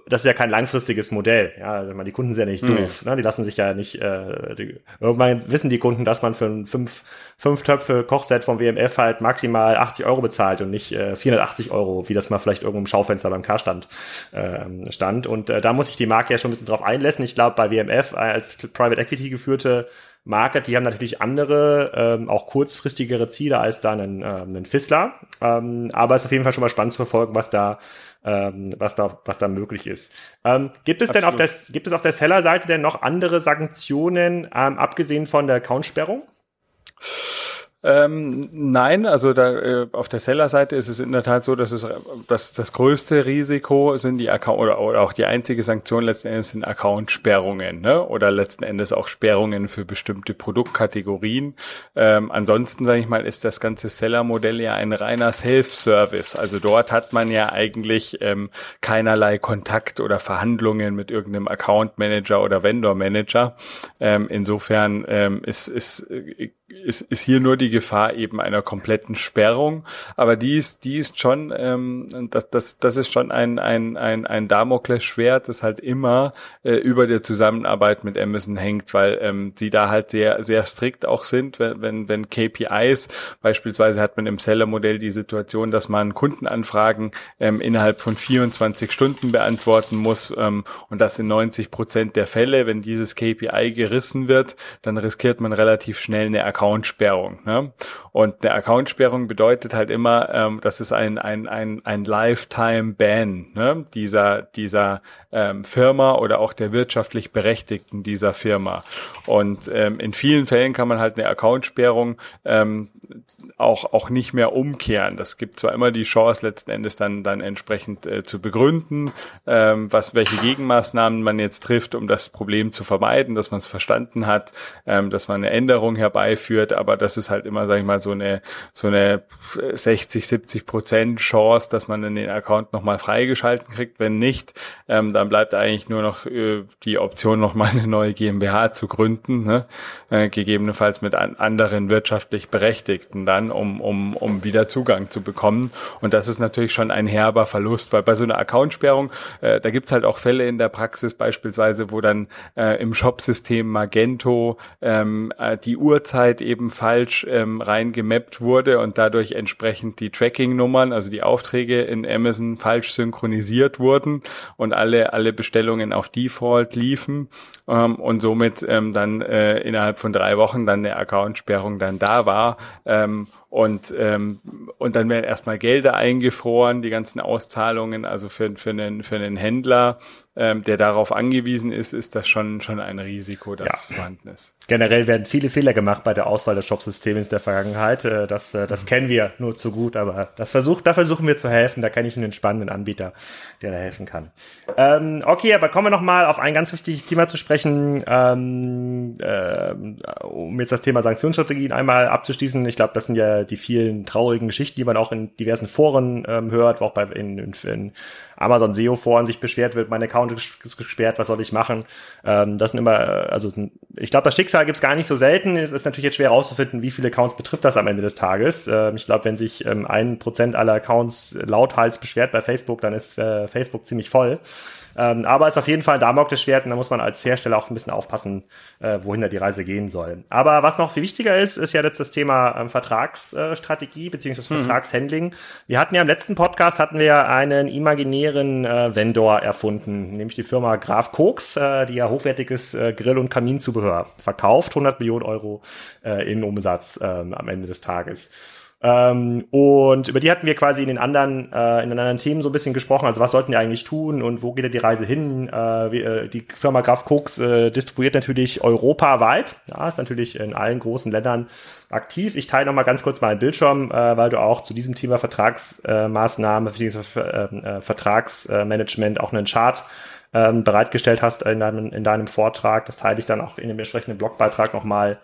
das ist ja kein langfristiges Modell. Ja, also die Kunden sind ja nicht doof, ne? die lassen sich ja nicht, äh, die, irgendwann wissen die Kunden, dass man für ein fünf, fünf Töpfe Kochset vom WMF halt maximal 80 Euro bezahlt und nicht äh, 480 Euro, wie das mal vielleicht irgendwo im Schaufenster beim K-Stand äh, stand. Und äh, da muss sich die Marke ja schon ein bisschen drauf einlassen. Ich glaube, bei WMF als Private Equity geführte Market, die haben natürlich andere, ähm, auch kurzfristigere Ziele als da einen, ähm, einen Fissler. Ähm, aber es ist auf jeden Fall schon mal spannend zu verfolgen, was da, ähm, was da, was da möglich ist. Ähm, gibt es Absolut. denn auf der, gibt es auf der Seller-Seite denn noch andere Sanktionen, ähm, abgesehen von der Accountsperrung? Ähm, nein, also da äh, auf der Seller-Seite ist es in der Tat so, dass es dass das größte Risiko sind die Account oder, oder auch die einzige Sanktion letzten Endes sind Account-Sperrungen, ne? Oder letzten Endes auch Sperrungen für bestimmte Produktkategorien. Ähm, ansonsten sage ich mal, ist das ganze Seller-Modell ja ein reiner Self-Service. Also dort hat man ja eigentlich ähm, keinerlei Kontakt oder Verhandlungen mit irgendeinem Account-Manager oder Vendor-Manager. Ähm, insofern ähm, ist, ist ist, ist hier nur die Gefahr eben einer kompletten Sperrung. Aber die ist, die ist schon, ähm, das, das, das ist schon ein, ein, ein, ein Damoklesschwert, das halt immer äh, über der Zusammenarbeit mit Amazon hängt, weil ähm, sie da halt sehr, sehr strikt auch sind, wenn, wenn, wenn KPIs, beispielsweise hat man im Seller-Modell die Situation, dass man Kundenanfragen ähm, innerhalb von 24 Stunden beantworten muss ähm, und das in 90 Prozent der Fälle. Wenn dieses KPI gerissen wird, dann riskiert man relativ schnell eine Account Accountsperrung. Ne? Und eine Accountsperrung bedeutet halt immer, ähm, das ist ein, ein, ein, ein Lifetime-Ban ne? dieser, dieser ähm, Firma oder auch der wirtschaftlich Berechtigten dieser Firma. Und ähm, in vielen Fällen kann man halt eine Accountsperrung ähm, auch, auch nicht mehr umkehren. Das gibt zwar immer die Chance, letzten Endes dann, dann entsprechend äh, zu begründen, ähm, was, welche Gegenmaßnahmen man jetzt trifft, um das Problem zu vermeiden, dass man es verstanden hat, ähm, dass man eine Änderung herbeiführt führt, aber das ist halt immer, sag ich mal, so eine, so eine 60, 70 Prozent Chance, dass man den Account nochmal freigeschalten kriegt. Wenn nicht, ähm, dann bleibt eigentlich nur noch äh, die Option, nochmal eine neue GmbH zu gründen, ne? äh, gegebenenfalls mit an anderen wirtschaftlich Berechtigten dann, um, um, um wieder Zugang zu bekommen. Und das ist natürlich schon ein herber Verlust, weil bei so einer Accountsperrung, äh, da gibt's halt auch Fälle in der Praxis beispielsweise, wo dann äh, im Shopsystem Magento ähm, äh, die Uhrzeit eben falsch ähm, reingemappt wurde und dadurch entsprechend die Tracking-Nummern, also die Aufträge in Amazon falsch synchronisiert wurden und alle, alle Bestellungen auf Default liefen ähm, und somit ähm, dann äh, innerhalb von drei Wochen dann eine Accountsperrung dann da war. Ähm, und, ähm, und dann werden erstmal Gelder eingefroren, die ganzen Auszahlungen, also für, für, einen, für einen Händler ähm, der darauf angewiesen ist, ist das schon, schon ein Risiko, das ja. vorhanden ist. Generell werden viele Fehler gemacht bei der Auswahl des Shopsystems der Vergangenheit. Äh, das, äh, das mhm. kennen wir nur zu gut, aber das versucht, da versuchen wir zu helfen. Da kenne ich einen spannenden Anbieter, der da helfen kann. Ähm, okay, aber kommen wir noch mal auf ein ganz wichtiges Thema zu sprechen, ähm, äh, um jetzt das Thema Sanktionsstrategien einmal abzuschließen. Ich glaube, das sind ja die vielen traurigen Geschichten, die man auch in diversen Foren ähm, hört, auch bei in, in, in Amazon SEO Foren sich beschwert wird, mein Account ist gesperrt, was soll ich machen? Ähm, das sind immer, äh, also ich glaube, das Schicksal gibt es gar nicht so selten. Es ist natürlich jetzt schwer herauszufinden, wie viele Accounts betrifft das am Ende des Tages. Ähm, ich glaube, wenn sich ähm, ein Prozent aller Accounts lauthals beschwert bei Facebook, dann ist äh, Facebook ziemlich voll. Ähm, aber es ist auf jeden Fall ein Damoklesschwert und da muss man als Hersteller auch ein bisschen aufpassen, äh, wohin da die Reise gehen soll. Aber was noch viel wichtiger ist, ist ja jetzt das Thema ähm, Vertragsstrategie beziehungsweise mhm. Vertragshandling. Wir hatten ja im letzten Podcast hatten wir einen imaginären äh, Vendor erfunden, nämlich die Firma Graf Koks, äh, die ja hochwertiges äh, Grill- und Kaminzubehör verkauft, 100 Millionen Euro äh, in Umsatz äh, am Ende des Tages. Ähm, und über die hatten wir quasi in den anderen, äh, in den anderen Themen so ein bisschen gesprochen. Also was sollten wir eigentlich tun und wo geht die Reise hin? Äh, wie, äh, die Firma Graf Koks äh, distribuiert natürlich europaweit. Ja, ist natürlich in allen großen Ländern aktiv. Ich teile noch mal ganz kurz meinen Bildschirm, äh, weil du auch zu diesem Thema Vertragsmaßnahme, äh, Vertragsmanagement auch einen Chart ähm, bereitgestellt hast in deinem, in deinem Vortrag. Das teile ich dann auch in dem entsprechenden Blogbeitrag nochmal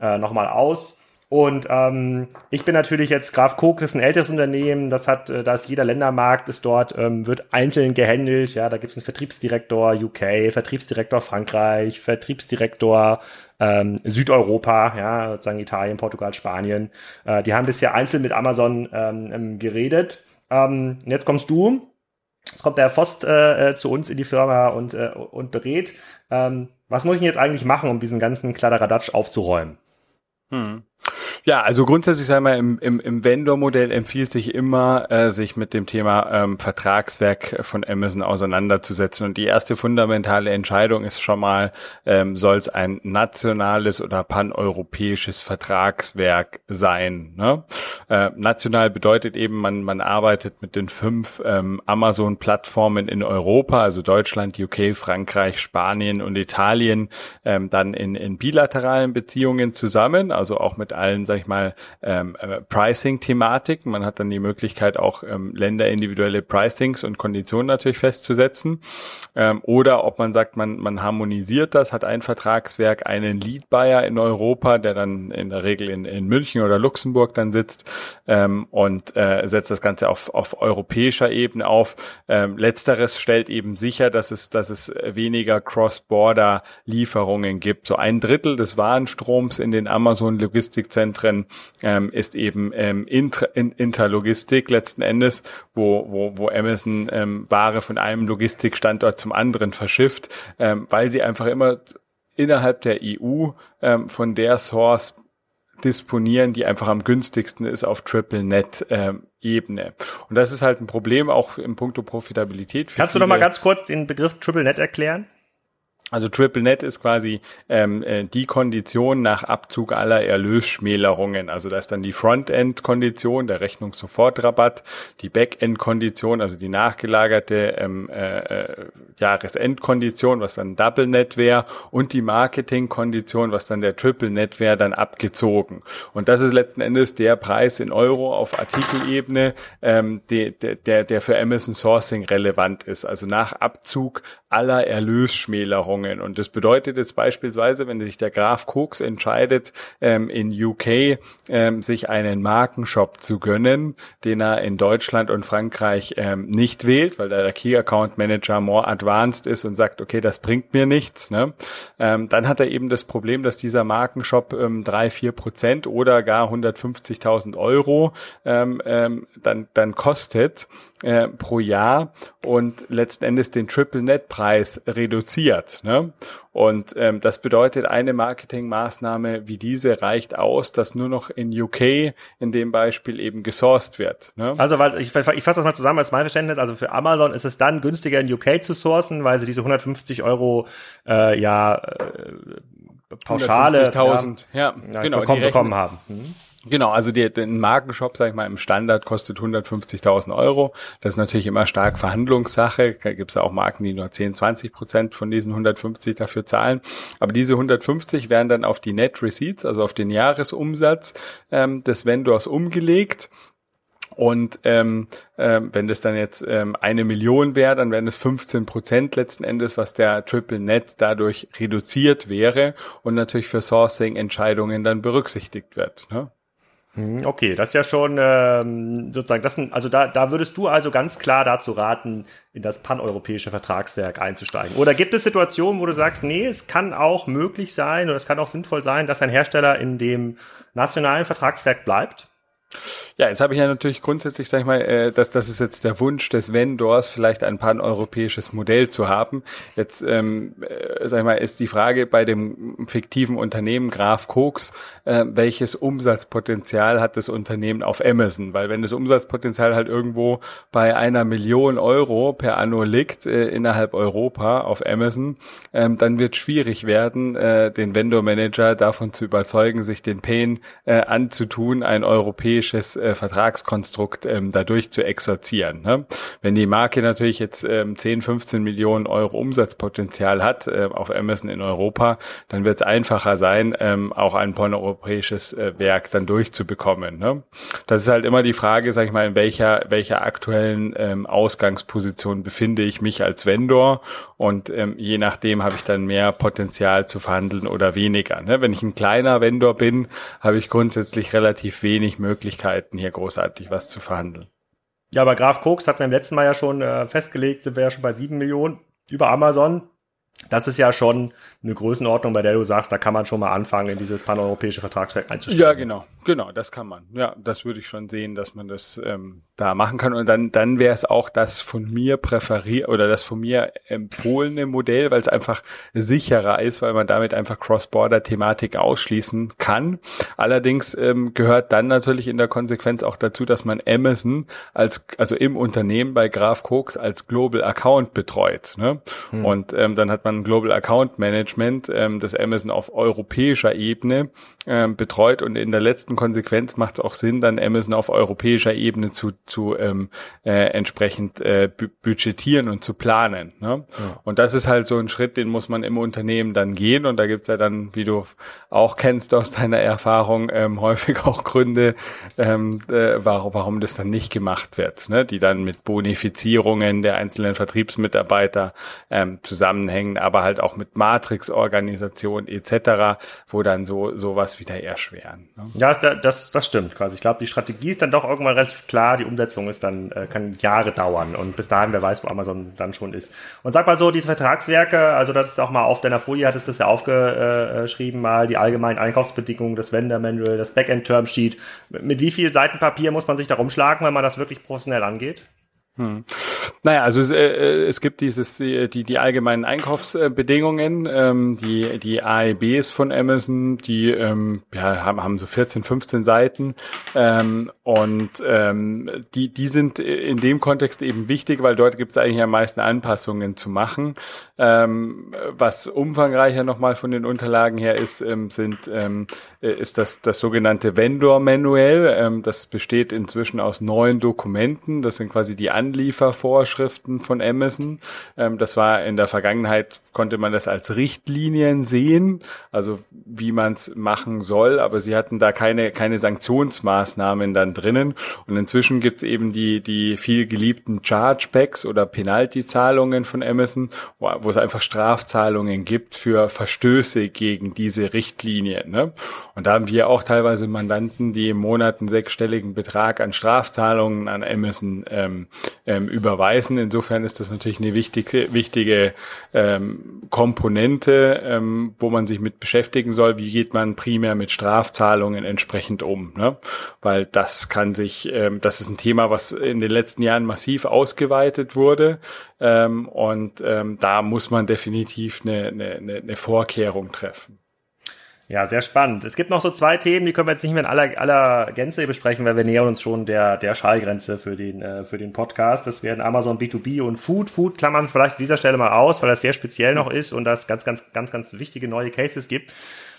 äh, noch aus. Und ähm, ich bin natürlich jetzt, Graf Koch ist ein älteres Unternehmen, das hat, äh, da ist jeder Ländermarkt, ist dort, ähm, wird einzeln gehandelt, ja, da gibt es einen Vertriebsdirektor UK, Vertriebsdirektor Frankreich, Vertriebsdirektor ähm, Südeuropa, ja, sozusagen Italien, Portugal, Spanien. Äh, die haben bisher einzeln mit Amazon ähm, ähm geredet. Ähm, jetzt kommst du, jetzt kommt der Vost äh, äh, zu uns in die Firma und, äh, und berät. Ähm, was muss ich jetzt eigentlich machen, um diesen ganzen Kladderadatsch aufzuräumen? Hm. Ja, also grundsätzlich sagen wir, im, im, im Vendor-Modell empfiehlt sich immer, äh, sich mit dem Thema ähm, Vertragswerk von Amazon auseinanderzusetzen. Und die erste fundamentale Entscheidung ist schon mal, ähm, soll es ein nationales oder paneuropäisches Vertragswerk sein. Ne? Äh, national bedeutet eben, man, man arbeitet mit den fünf ähm, Amazon-Plattformen in Europa, also Deutschland, UK, Frankreich, Spanien und Italien, ähm, dann in, in bilateralen Beziehungen zusammen, also auch mit allen sag ich mal, ähm, äh, Pricing-Thematik. Man hat dann die Möglichkeit, auch ähm, länderindividuelle Pricings und Konditionen natürlich festzusetzen. Ähm, oder ob man sagt, man, man harmonisiert das, hat ein Vertragswerk, einen Lead-Buyer in Europa, der dann in der Regel in, in München oder Luxemburg dann sitzt ähm, und äh, setzt das Ganze auf, auf europäischer Ebene auf. Ähm, letzteres stellt eben sicher, dass es, dass es weniger Cross-Border-Lieferungen gibt. So ein Drittel des Warenstroms in den Amazon-Logistikzentren Zentren ähm, ist eben ähm, Inter Interlogistik letzten Endes, wo, wo, wo Amazon ähm, Ware von einem Logistikstandort zum anderen verschifft, ähm, weil sie einfach immer innerhalb der EU ähm, von der Source disponieren, die einfach am günstigsten ist auf TripleNet ähm, Ebene. Und das ist halt ein Problem auch im Punkto Profitabilität. Kannst du noch mal ganz kurz den Begriff TripleNet erklären? Also TripleNet ist quasi ähm, äh, die Kondition nach Abzug aller Erlösschmälerungen. Also da ist dann die Frontend-Kondition, der Rechnungssofortrabatt, die Backend-Kondition, also die nachgelagerte ähm, äh, äh Jahresendkondition, was dann DoubleNet wäre, und die Marketing-Kondition, was dann der TripleNet wäre, dann abgezogen. Und das ist letzten Endes der Preis in Euro auf Artikelebene, ähm, de, de, der, der für Amazon Sourcing relevant ist. Also nach Abzug aller Erlösschmälerungen. Und das bedeutet jetzt beispielsweise, wenn sich der Graf Koks entscheidet, ähm, in UK ähm, sich einen Markenshop zu gönnen, den er in Deutschland und Frankreich ähm, nicht wählt, weil der Key Account Manager more advanced ist und sagt, okay, das bringt mir nichts, ne? ähm, dann hat er eben das Problem, dass dieser Markenshop ähm, drei, vier Prozent oder gar 150.000 Euro ähm, dann, dann kostet äh, pro Jahr und letzten Endes den Triple Net Preis reduziert. wird. Ne? Und ähm, das bedeutet, eine Marketingmaßnahme wie diese reicht aus, dass nur noch in UK in dem Beispiel eben gesourced wird. Ne? Also weil ich, ich fasse das mal zusammen als mein Verständnis. Also für Amazon ist es dann günstiger in UK zu sourcen, weil sie diese 150 Euro äh, ja äh, Pauschale ja, ja, genau, bekommen, bekommen haben. Mhm. Genau, also der, der Markenshop, sag ich mal, im Standard kostet 150.000 Euro. Das ist natürlich immer stark Verhandlungssache. Da gibt es auch Marken, die nur 10, 20 Prozent von diesen 150 dafür zahlen. Aber diese 150 werden dann auf die Net Receipts, also auf den Jahresumsatz ähm, des Vendors umgelegt. Und ähm, ähm, wenn das dann jetzt ähm, eine Million wäre, dann wären es 15 Prozent letzten Endes, was der Triple Net dadurch reduziert wäre und natürlich für Sourcing-Entscheidungen dann berücksichtigt wird. Ne? Hm, okay, das ist ja schon ähm, sozusagen, das sind, also da, da würdest du also ganz klar dazu raten, in das paneuropäische Vertragswerk einzusteigen. Oder gibt es Situationen, wo du sagst, nee, es kann auch möglich sein oder es kann auch sinnvoll sein, dass ein Hersteller in dem nationalen Vertragswerk bleibt? Ja, jetzt habe ich ja natürlich grundsätzlich, sag ich mal, äh, dass das ist jetzt der Wunsch des Vendors, vielleicht ein paneuropäisches Modell zu haben. Jetzt, ähm, äh, sag ich mal, ist die Frage bei dem fiktiven Unternehmen Graf Koks, äh, welches Umsatzpotenzial hat das Unternehmen auf Amazon? Weil wenn das Umsatzpotenzial halt irgendwo bei einer Million Euro per Anno liegt äh, innerhalb Europa auf Amazon, ähm, dann wird schwierig werden, äh, den Vendor Manager davon zu überzeugen, sich den Pain äh, anzutun, ein europäisches europäisches äh, Vertragskonstrukt ähm, dadurch zu exorzieren. Ne? Wenn die Marke natürlich jetzt ähm, 10, 15 Millionen Euro Umsatzpotenzial hat äh, auf Amazon in Europa, dann wird es einfacher sein, ähm, auch ein paneuropäisches äh, Werk dann durchzubekommen. Ne? Das ist halt immer die Frage, sag ich mal, in welcher, welcher aktuellen ähm, Ausgangsposition befinde ich mich als Vendor und ähm, je nachdem habe ich dann mehr Potenzial zu verhandeln oder weniger. Ne? Wenn ich ein kleiner Vendor bin, habe ich grundsätzlich relativ wenig Möglichkeiten, Möglichkeiten, hier großartig was zu verhandeln. Ja, aber Graf Koks hat wir im letzten Mal ja schon äh, festgelegt, sind wir ja schon bei sieben Millionen über Amazon. Das ist ja schon eine Größenordnung, bei der du sagst, da kann man schon mal anfangen, in dieses paneuropäische Vertragswerk einzusteigen. Ja, genau, genau, das kann man. Ja, das würde ich schon sehen, dass man das ähm, da machen kann. Und dann, dann wäre es auch das von mir präferiert oder das von mir empfohlene Modell, weil es einfach sicherer ist, weil man damit einfach Cross-Border-Thematik ausschließen kann. Allerdings ähm, gehört dann natürlich in der Konsequenz auch dazu, dass man Amazon als, also im Unternehmen bei Graf Koks als Global Account betreut. Ne? Hm. Und ähm, dann hat man Global Account Management, ähm, das Amazon auf europäischer Ebene ähm, betreut und in der letzten Konsequenz macht es auch Sinn, dann Amazon auf europäischer Ebene zu zu ähm, äh, entsprechend äh, budgetieren und zu planen. Ne? Ja. Und das ist halt so ein Schritt, den muss man im Unternehmen dann gehen. Und da gibt's ja dann, wie du auch kennst aus deiner Erfahrung, ähm, häufig auch Gründe, ähm, äh, warum, warum das dann nicht gemacht wird, ne? die dann mit Bonifizierungen der einzelnen Vertriebsmitarbeiter ähm, zusammenhängen, aber halt auch mit Matrix-Organisation etc., wo dann so sowas wieder erschweren. Ne? Ja, das, das stimmt quasi. Ich glaube, die Strategie ist dann doch irgendwann relativ klar, die Umsetzung Umsetzung ist dann, äh, kann Jahre dauern und bis dahin, wer weiß, wo Amazon dann schon ist. Und sag mal so, diese Vertragswerke, also das ist auch mal auf deiner Folie, hattest du es ja aufgeschrieben, mal die allgemeinen Einkaufsbedingungen, das Vendor Manual, das Backend Term Sheet. Mit wie viel Seiten Papier muss man sich da rumschlagen, wenn man das wirklich professionell angeht? Hm. Naja, also äh, es gibt dieses die die allgemeinen Einkaufsbedingungen, ähm, die die AEBs von Amazon, die ähm, ja, haben haben so 14, 15 Seiten ähm, und ähm, die die sind in dem Kontext eben wichtig, weil dort gibt es eigentlich am meisten Anpassungen zu machen. Ähm, was umfangreicher nochmal von den Unterlagen her ist, ähm, sind ähm, äh, ist das das sogenannte Vendor Manual. Ähm, das besteht inzwischen aus neun Dokumenten. Das sind quasi die Anliefervorschriften von Amazon. Ähm, das war in der Vergangenheit, konnte man das als Richtlinien sehen, also wie man es machen soll, aber sie hatten da keine, keine Sanktionsmaßnahmen dann drinnen. Und inzwischen gibt es eben die, die viel geliebten Chargebacks oder Penalty-Zahlungen von Amazon, wo, wo es einfach Strafzahlungen gibt für Verstöße gegen diese Richtlinien. Ne? Und da haben wir auch teilweise Mandanten, die im Monat einen sechsstelligen Betrag an Strafzahlungen an Amazon ähm, ähm, überweisen. Insofern ist das natürlich eine wichtige, wichtige ähm, Komponente, ähm, wo man sich mit beschäftigen soll. Wie geht man primär mit Strafzahlungen entsprechend um? Ne? Weil das kann sich, ähm, das ist ein Thema, was in den letzten Jahren massiv ausgeweitet wurde. Ähm, und ähm, da muss man definitiv eine, eine, eine Vorkehrung treffen. Ja, sehr spannend. Es gibt noch so zwei Themen, die können wir jetzt nicht mehr in aller, aller Gänze besprechen, weil wir nähern uns schon der, der Schallgrenze für den, äh, für den Podcast. Das werden Amazon B2B und Food. Food klammern vielleicht an dieser Stelle mal aus, weil das sehr speziell noch ist und das ganz, ganz, ganz, ganz wichtige neue Cases gibt.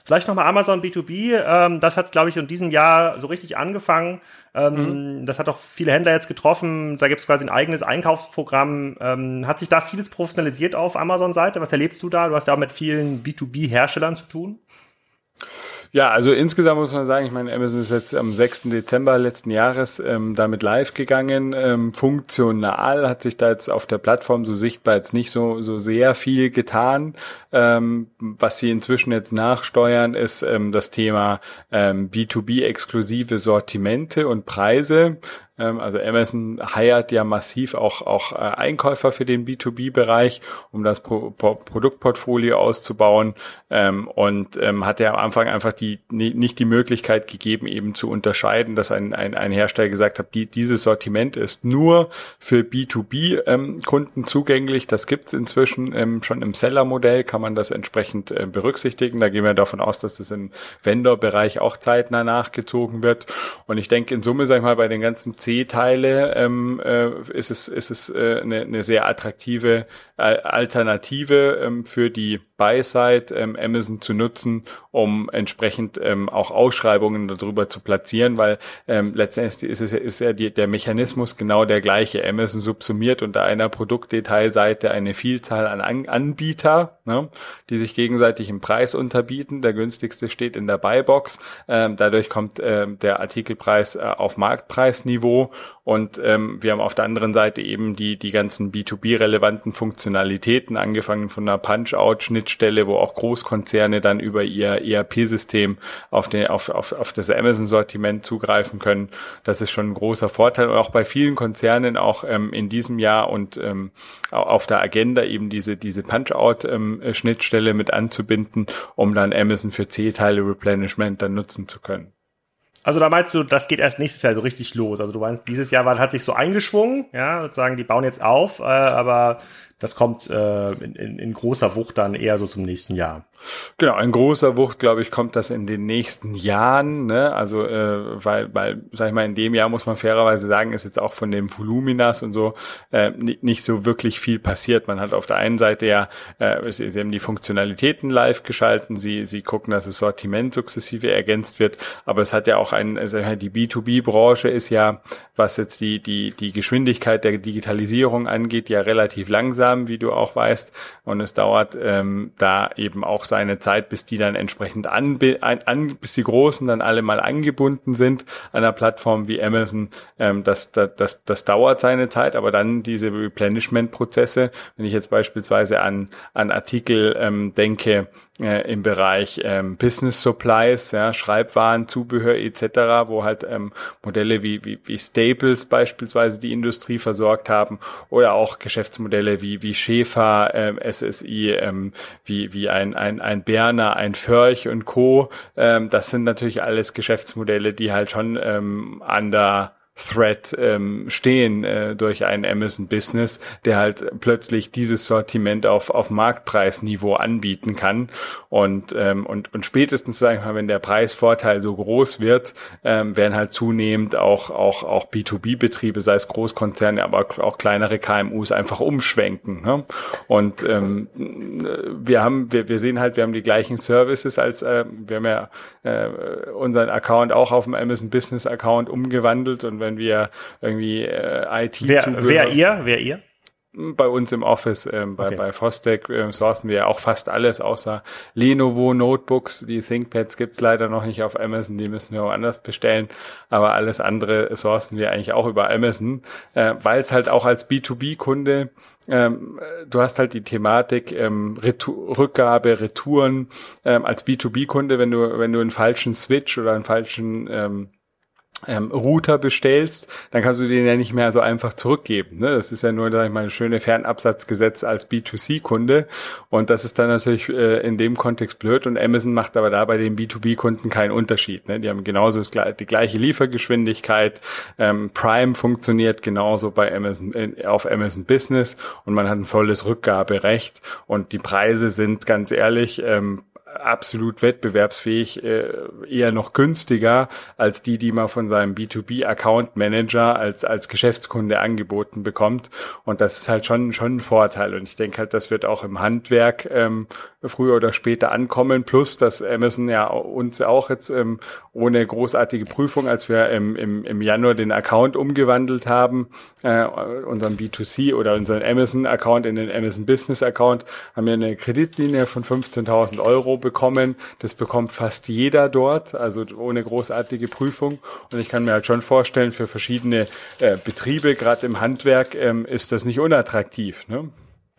Vielleicht nochmal Amazon B2B. Ähm, das hat, glaube ich, in diesem Jahr so richtig angefangen. Ähm, mhm. Das hat auch viele Händler jetzt getroffen. Da gibt es quasi ein eigenes Einkaufsprogramm. Ähm, hat sich da vieles professionalisiert auf Amazon-Seite? Was erlebst du da? Du hast ja auch mit vielen B2B-Herstellern zu tun. Ja, also insgesamt muss man sagen, ich meine, Amazon ist jetzt am 6. Dezember letzten Jahres ähm, damit live gegangen. Ähm, funktional hat sich da jetzt auf der Plattform so sichtbar jetzt nicht so, so sehr viel getan. Ähm, was sie inzwischen jetzt nachsteuern, ist ähm, das Thema ähm, B2B-exklusive Sortimente und Preise. Ähm, also Amazon heiert ja massiv auch, auch äh, Einkäufer für den B2B-Bereich, um das Pro Pro Produktportfolio auszubauen ähm, und ähm, hat ja am Anfang einfach die nicht die Möglichkeit gegeben, eben zu unterscheiden, dass ein, ein, ein Hersteller gesagt hat, die, dieses Sortiment ist nur für B2B-Kunden zugänglich. Das gibt's inzwischen schon im Seller-Modell, kann man das entsprechend äh, berücksichtigen. Da gehen wir davon aus, dass das im Vendor-Bereich auch zeitnah nachgezogen wird. Und ich denke, in Summe, sag ich mal, bei den ganzen C-Teile ähm, äh, ist es, ist es äh, eine, eine sehr attraktive äh, Alternative ähm, für die Buy-Side ähm, Amazon zu nutzen, um entsprechend ähm, auch Ausschreibungen darüber zu platzieren, weil ähm, letztendlich ist es ist ja die, der Mechanismus genau der gleiche. Amazon subsumiert unter einer Produktdetailseite eine Vielzahl an, an Anbieter, ne, die sich gegenseitig im Preis unterbieten. Der günstigste steht in der Buybox. Ähm, dadurch kommt ähm, der Artikelpreis äh, auf Marktpreisniveau und ähm, wir haben auf der anderen Seite eben die die ganzen B2B-relevanten Funktionalitäten, angefangen von einer Punch-Out-Schnitt Schnittstelle, wo auch Großkonzerne dann über ihr ERP-System auf, auf, auf, auf das Amazon-Sortiment zugreifen können. Das ist schon ein großer Vorteil. Und auch bei vielen Konzernen auch ähm, in diesem Jahr und ähm, auf der Agenda eben diese, diese Punch-Out-Schnittstelle ähm, mit anzubinden, um dann Amazon für C-Teile Replenishment dann nutzen zu können. Also da meinst du, das geht erst nächstes Jahr so richtig los. Also du meinst, dieses Jahr hat sich so eingeschwungen, ja, sozusagen, die bauen jetzt auf, äh, aber das kommt äh, in, in, in großer Wucht dann eher so zum nächsten Jahr. Genau, in großer Wucht, glaube ich, kommt das in den nächsten Jahren. Ne? Also, äh, weil, weil, sag ich mal, in dem Jahr muss man fairerweise sagen, ist jetzt auch von den Voluminas und so äh, nicht so wirklich viel passiert. Man hat auf der einen Seite ja, äh, sie, sie haben die Funktionalitäten live geschalten, sie, sie gucken, dass das Sortiment sukzessive ergänzt wird, aber es hat ja auch ein, also die B2B-Branche ist ja, was jetzt die, die, die Geschwindigkeit der Digitalisierung angeht, ja relativ langsam haben, wie du auch weißt. Und es dauert ähm, da eben auch seine Zeit, bis die dann entsprechend an, an bis die Großen dann alle mal angebunden sind an einer Plattform wie Amazon. Ähm, das, das, das, das dauert seine Zeit, aber dann diese Replenishment-Prozesse, wenn ich jetzt beispielsweise an, an Artikel ähm, denke, äh, im Bereich ähm, Business Supplies, ja, Schreibwaren, Zubehör etc., wo halt ähm, Modelle wie, wie, wie Staples beispielsweise die Industrie versorgt haben oder auch Geschäftsmodelle wie, wie Schäfer, ähm, SSI, ähm, wie, wie ein, ein, ein Berner, ein Förch und Co. Ähm, das sind natürlich alles Geschäftsmodelle, die halt schon ähm, an der Threat ähm, stehen äh, durch einen Amazon Business, der halt plötzlich dieses Sortiment auf, auf Marktpreisniveau anbieten kann. Und, ähm, und, und spätestens, sag ich mal, wenn der Preisvorteil so groß wird, ähm, werden halt zunehmend auch, auch, auch B2B-Betriebe, sei es Großkonzerne, aber auch kleinere KMUs einfach umschwenken. Ne? Und ähm, wir haben, wir, wir sehen halt, wir haben die gleichen Services als, äh, wir haben ja äh, unseren Account auch auf dem Amazon Business Account umgewandelt und wenn wir irgendwie äh, IT wer, wer ihr? Wer ihr? Bei uns im Office, ähm, bei, okay. bei Fostec äh, sourcen wir auch fast alles außer Lenovo Notebooks. Die ThinkPads gibt's leider noch nicht auf Amazon, die müssen wir woanders bestellen. Aber alles andere sourcen wir eigentlich auch über Amazon, äh, weil es halt auch als B2B-Kunde ähm, du hast halt die Thematik ähm, Retour, Rückgabe, Retouren ähm, als B2B-Kunde, wenn du wenn du einen falschen Switch oder einen falschen ähm, ähm, Router bestellst, dann kannst du den ja nicht mehr so einfach zurückgeben. Ne? Das ist ja nur, sag ich mal, ein schönes Fernabsatzgesetz als B2C-Kunde. Und das ist dann natürlich äh, in dem Kontext blöd. Und Amazon macht aber da bei den B2B-Kunden keinen Unterschied. Ne? Die haben genauso das, die gleiche Liefergeschwindigkeit. Ähm, Prime funktioniert genauso bei Amazon, äh, auf Amazon Business und man hat ein volles Rückgaberecht. Und die Preise sind ganz ehrlich, ähm, absolut wettbewerbsfähig, äh, eher noch günstiger als die, die man von seinem B2B Account Manager als, als Geschäftskunde angeboten bekommt. Und das ist halt schon, schon ein Vorteil. Und ich denke halt, das wird auch im Handwerk ähm, früher oder später ankommen. Plus, dass Amazon ja uns auch jetzt ähm, ohne großartige Prüfung, als wir im, im, im Januar den Account umgewandelt haben, äh, unseren B2C oder unseren Amazon Account in den Amazon Business Account, haben wir eine Kreditlinie von 15.000 Euro bekommen. Das bekommt fast jeder dort, also ohne großartige Prüfung. Und ich kann mir halt schon vorstellen, für verschiedene äh, Betriebe, gerade im Handwerk, ähm, ist das nicht unattraktiv. Ne?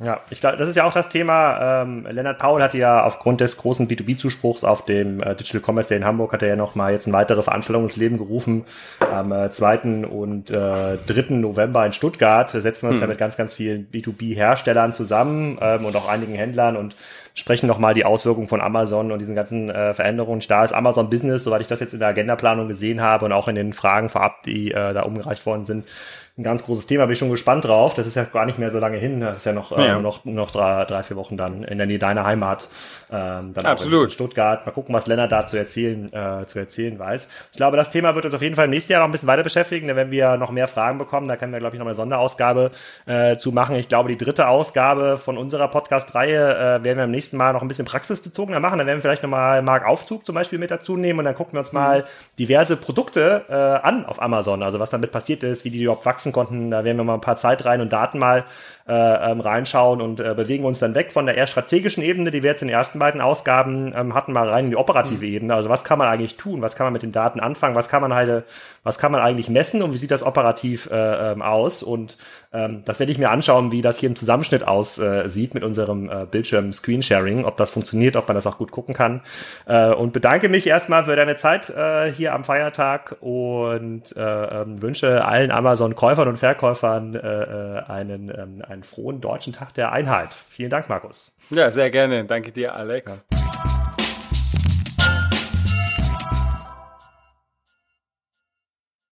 Ja, ich glaube, das ist ja auch das Thema. Ähm, Lennart Paul hatte ja aufgrund des großen B2B-Zuspruchs auf dem äh, Digital Commerce Day in Hamburg hat er ja noch mal jetzt eine weitere Veranstaltung ins Leben gerufen. Am äh, 2. und äh, 3. November in Stuttgart setzen wir uns hm. ja mit ganz, ganz vielen B2B-Herstellern zusammen ähm, und auch einigen Händlern und sprechen nochmal die Auswirkungen von Amazon und diesen ganzen äh, Veränderungen. Da ist Amazon Business, soweit ich das jetzt in der Agendaplanung gesehen habe und auch in den Fragen vorab, die äh, da umgereicht worden sind, ein ganz großes Thema. Bin ich schon gespannt drauf. Das ist ja gar nicht mehr so lange hin. Das ist ja noch, ja. Äh, noch, noch drei, drei, vier Wochen dann in der Nähe deiner Heimat. Ähm, dann Absolut. in Stuttgart. Mal gucken, was Lennart da zu erzählen, äh, zu erzählen weiß. Ich glaube, das Thema wird uns auf jeden Fall im nächsten Jahr noch ein bisschen weiter beschäftigen. Denn wenn wir noch mehr Fragen bekommen, da können wir, glaube ich, noch eine Sonderausgabe äh, zu machen. Ich glaube, die dritte Ausgabe von unserer Podcast-Reihe äh, werden wir im nächsten Mal noch ein bisschen praxisbezogener machen. Dann werden wir vielleicht nochmal Mark Aufzug zum Beispiel mit dazu nehmen und dann gucken wir uns mal mhm. diverse Produkte äh, an auf Amazon. Also was damit passiert ist, wie die überhaupt wachsen konnten. Da werden wir mal ein paar Zeitreihen und Daten mal äh, ähm, reinschauen und äh, bewegen uns dann weg von der eher strategischen Ebene, die wir jetzt in den ersten beiden Ausgaben ähm, hatten, mal rein in die operative mhm. Ebene. Also was kann man eigentlich tun? Was kann man mit den Daten anfangen? Was kann man halt, was kann man eigentlich messen und wie sieht das operativ äh, ähm, aus? Und ähm, das werde ich mir anschauen, wie das hier im Zusammenschnitt aussieht äh, mit unserem äh, Bildschirm Screensharing, ob das funktioniert, ob man das auch gut gucken kann. Äh, und bedanke mich erstmal für deine Zeit äh, hier am Feiertag und äh, ähm, wünsche allen Amazon-Käufern und Verkäufern äh, äh einen, ähm, einen frohen deutschen Tag der Einheit. Vielen Dank, Markus. Ja, sehr gerne. Danke dir, Alex. Ja.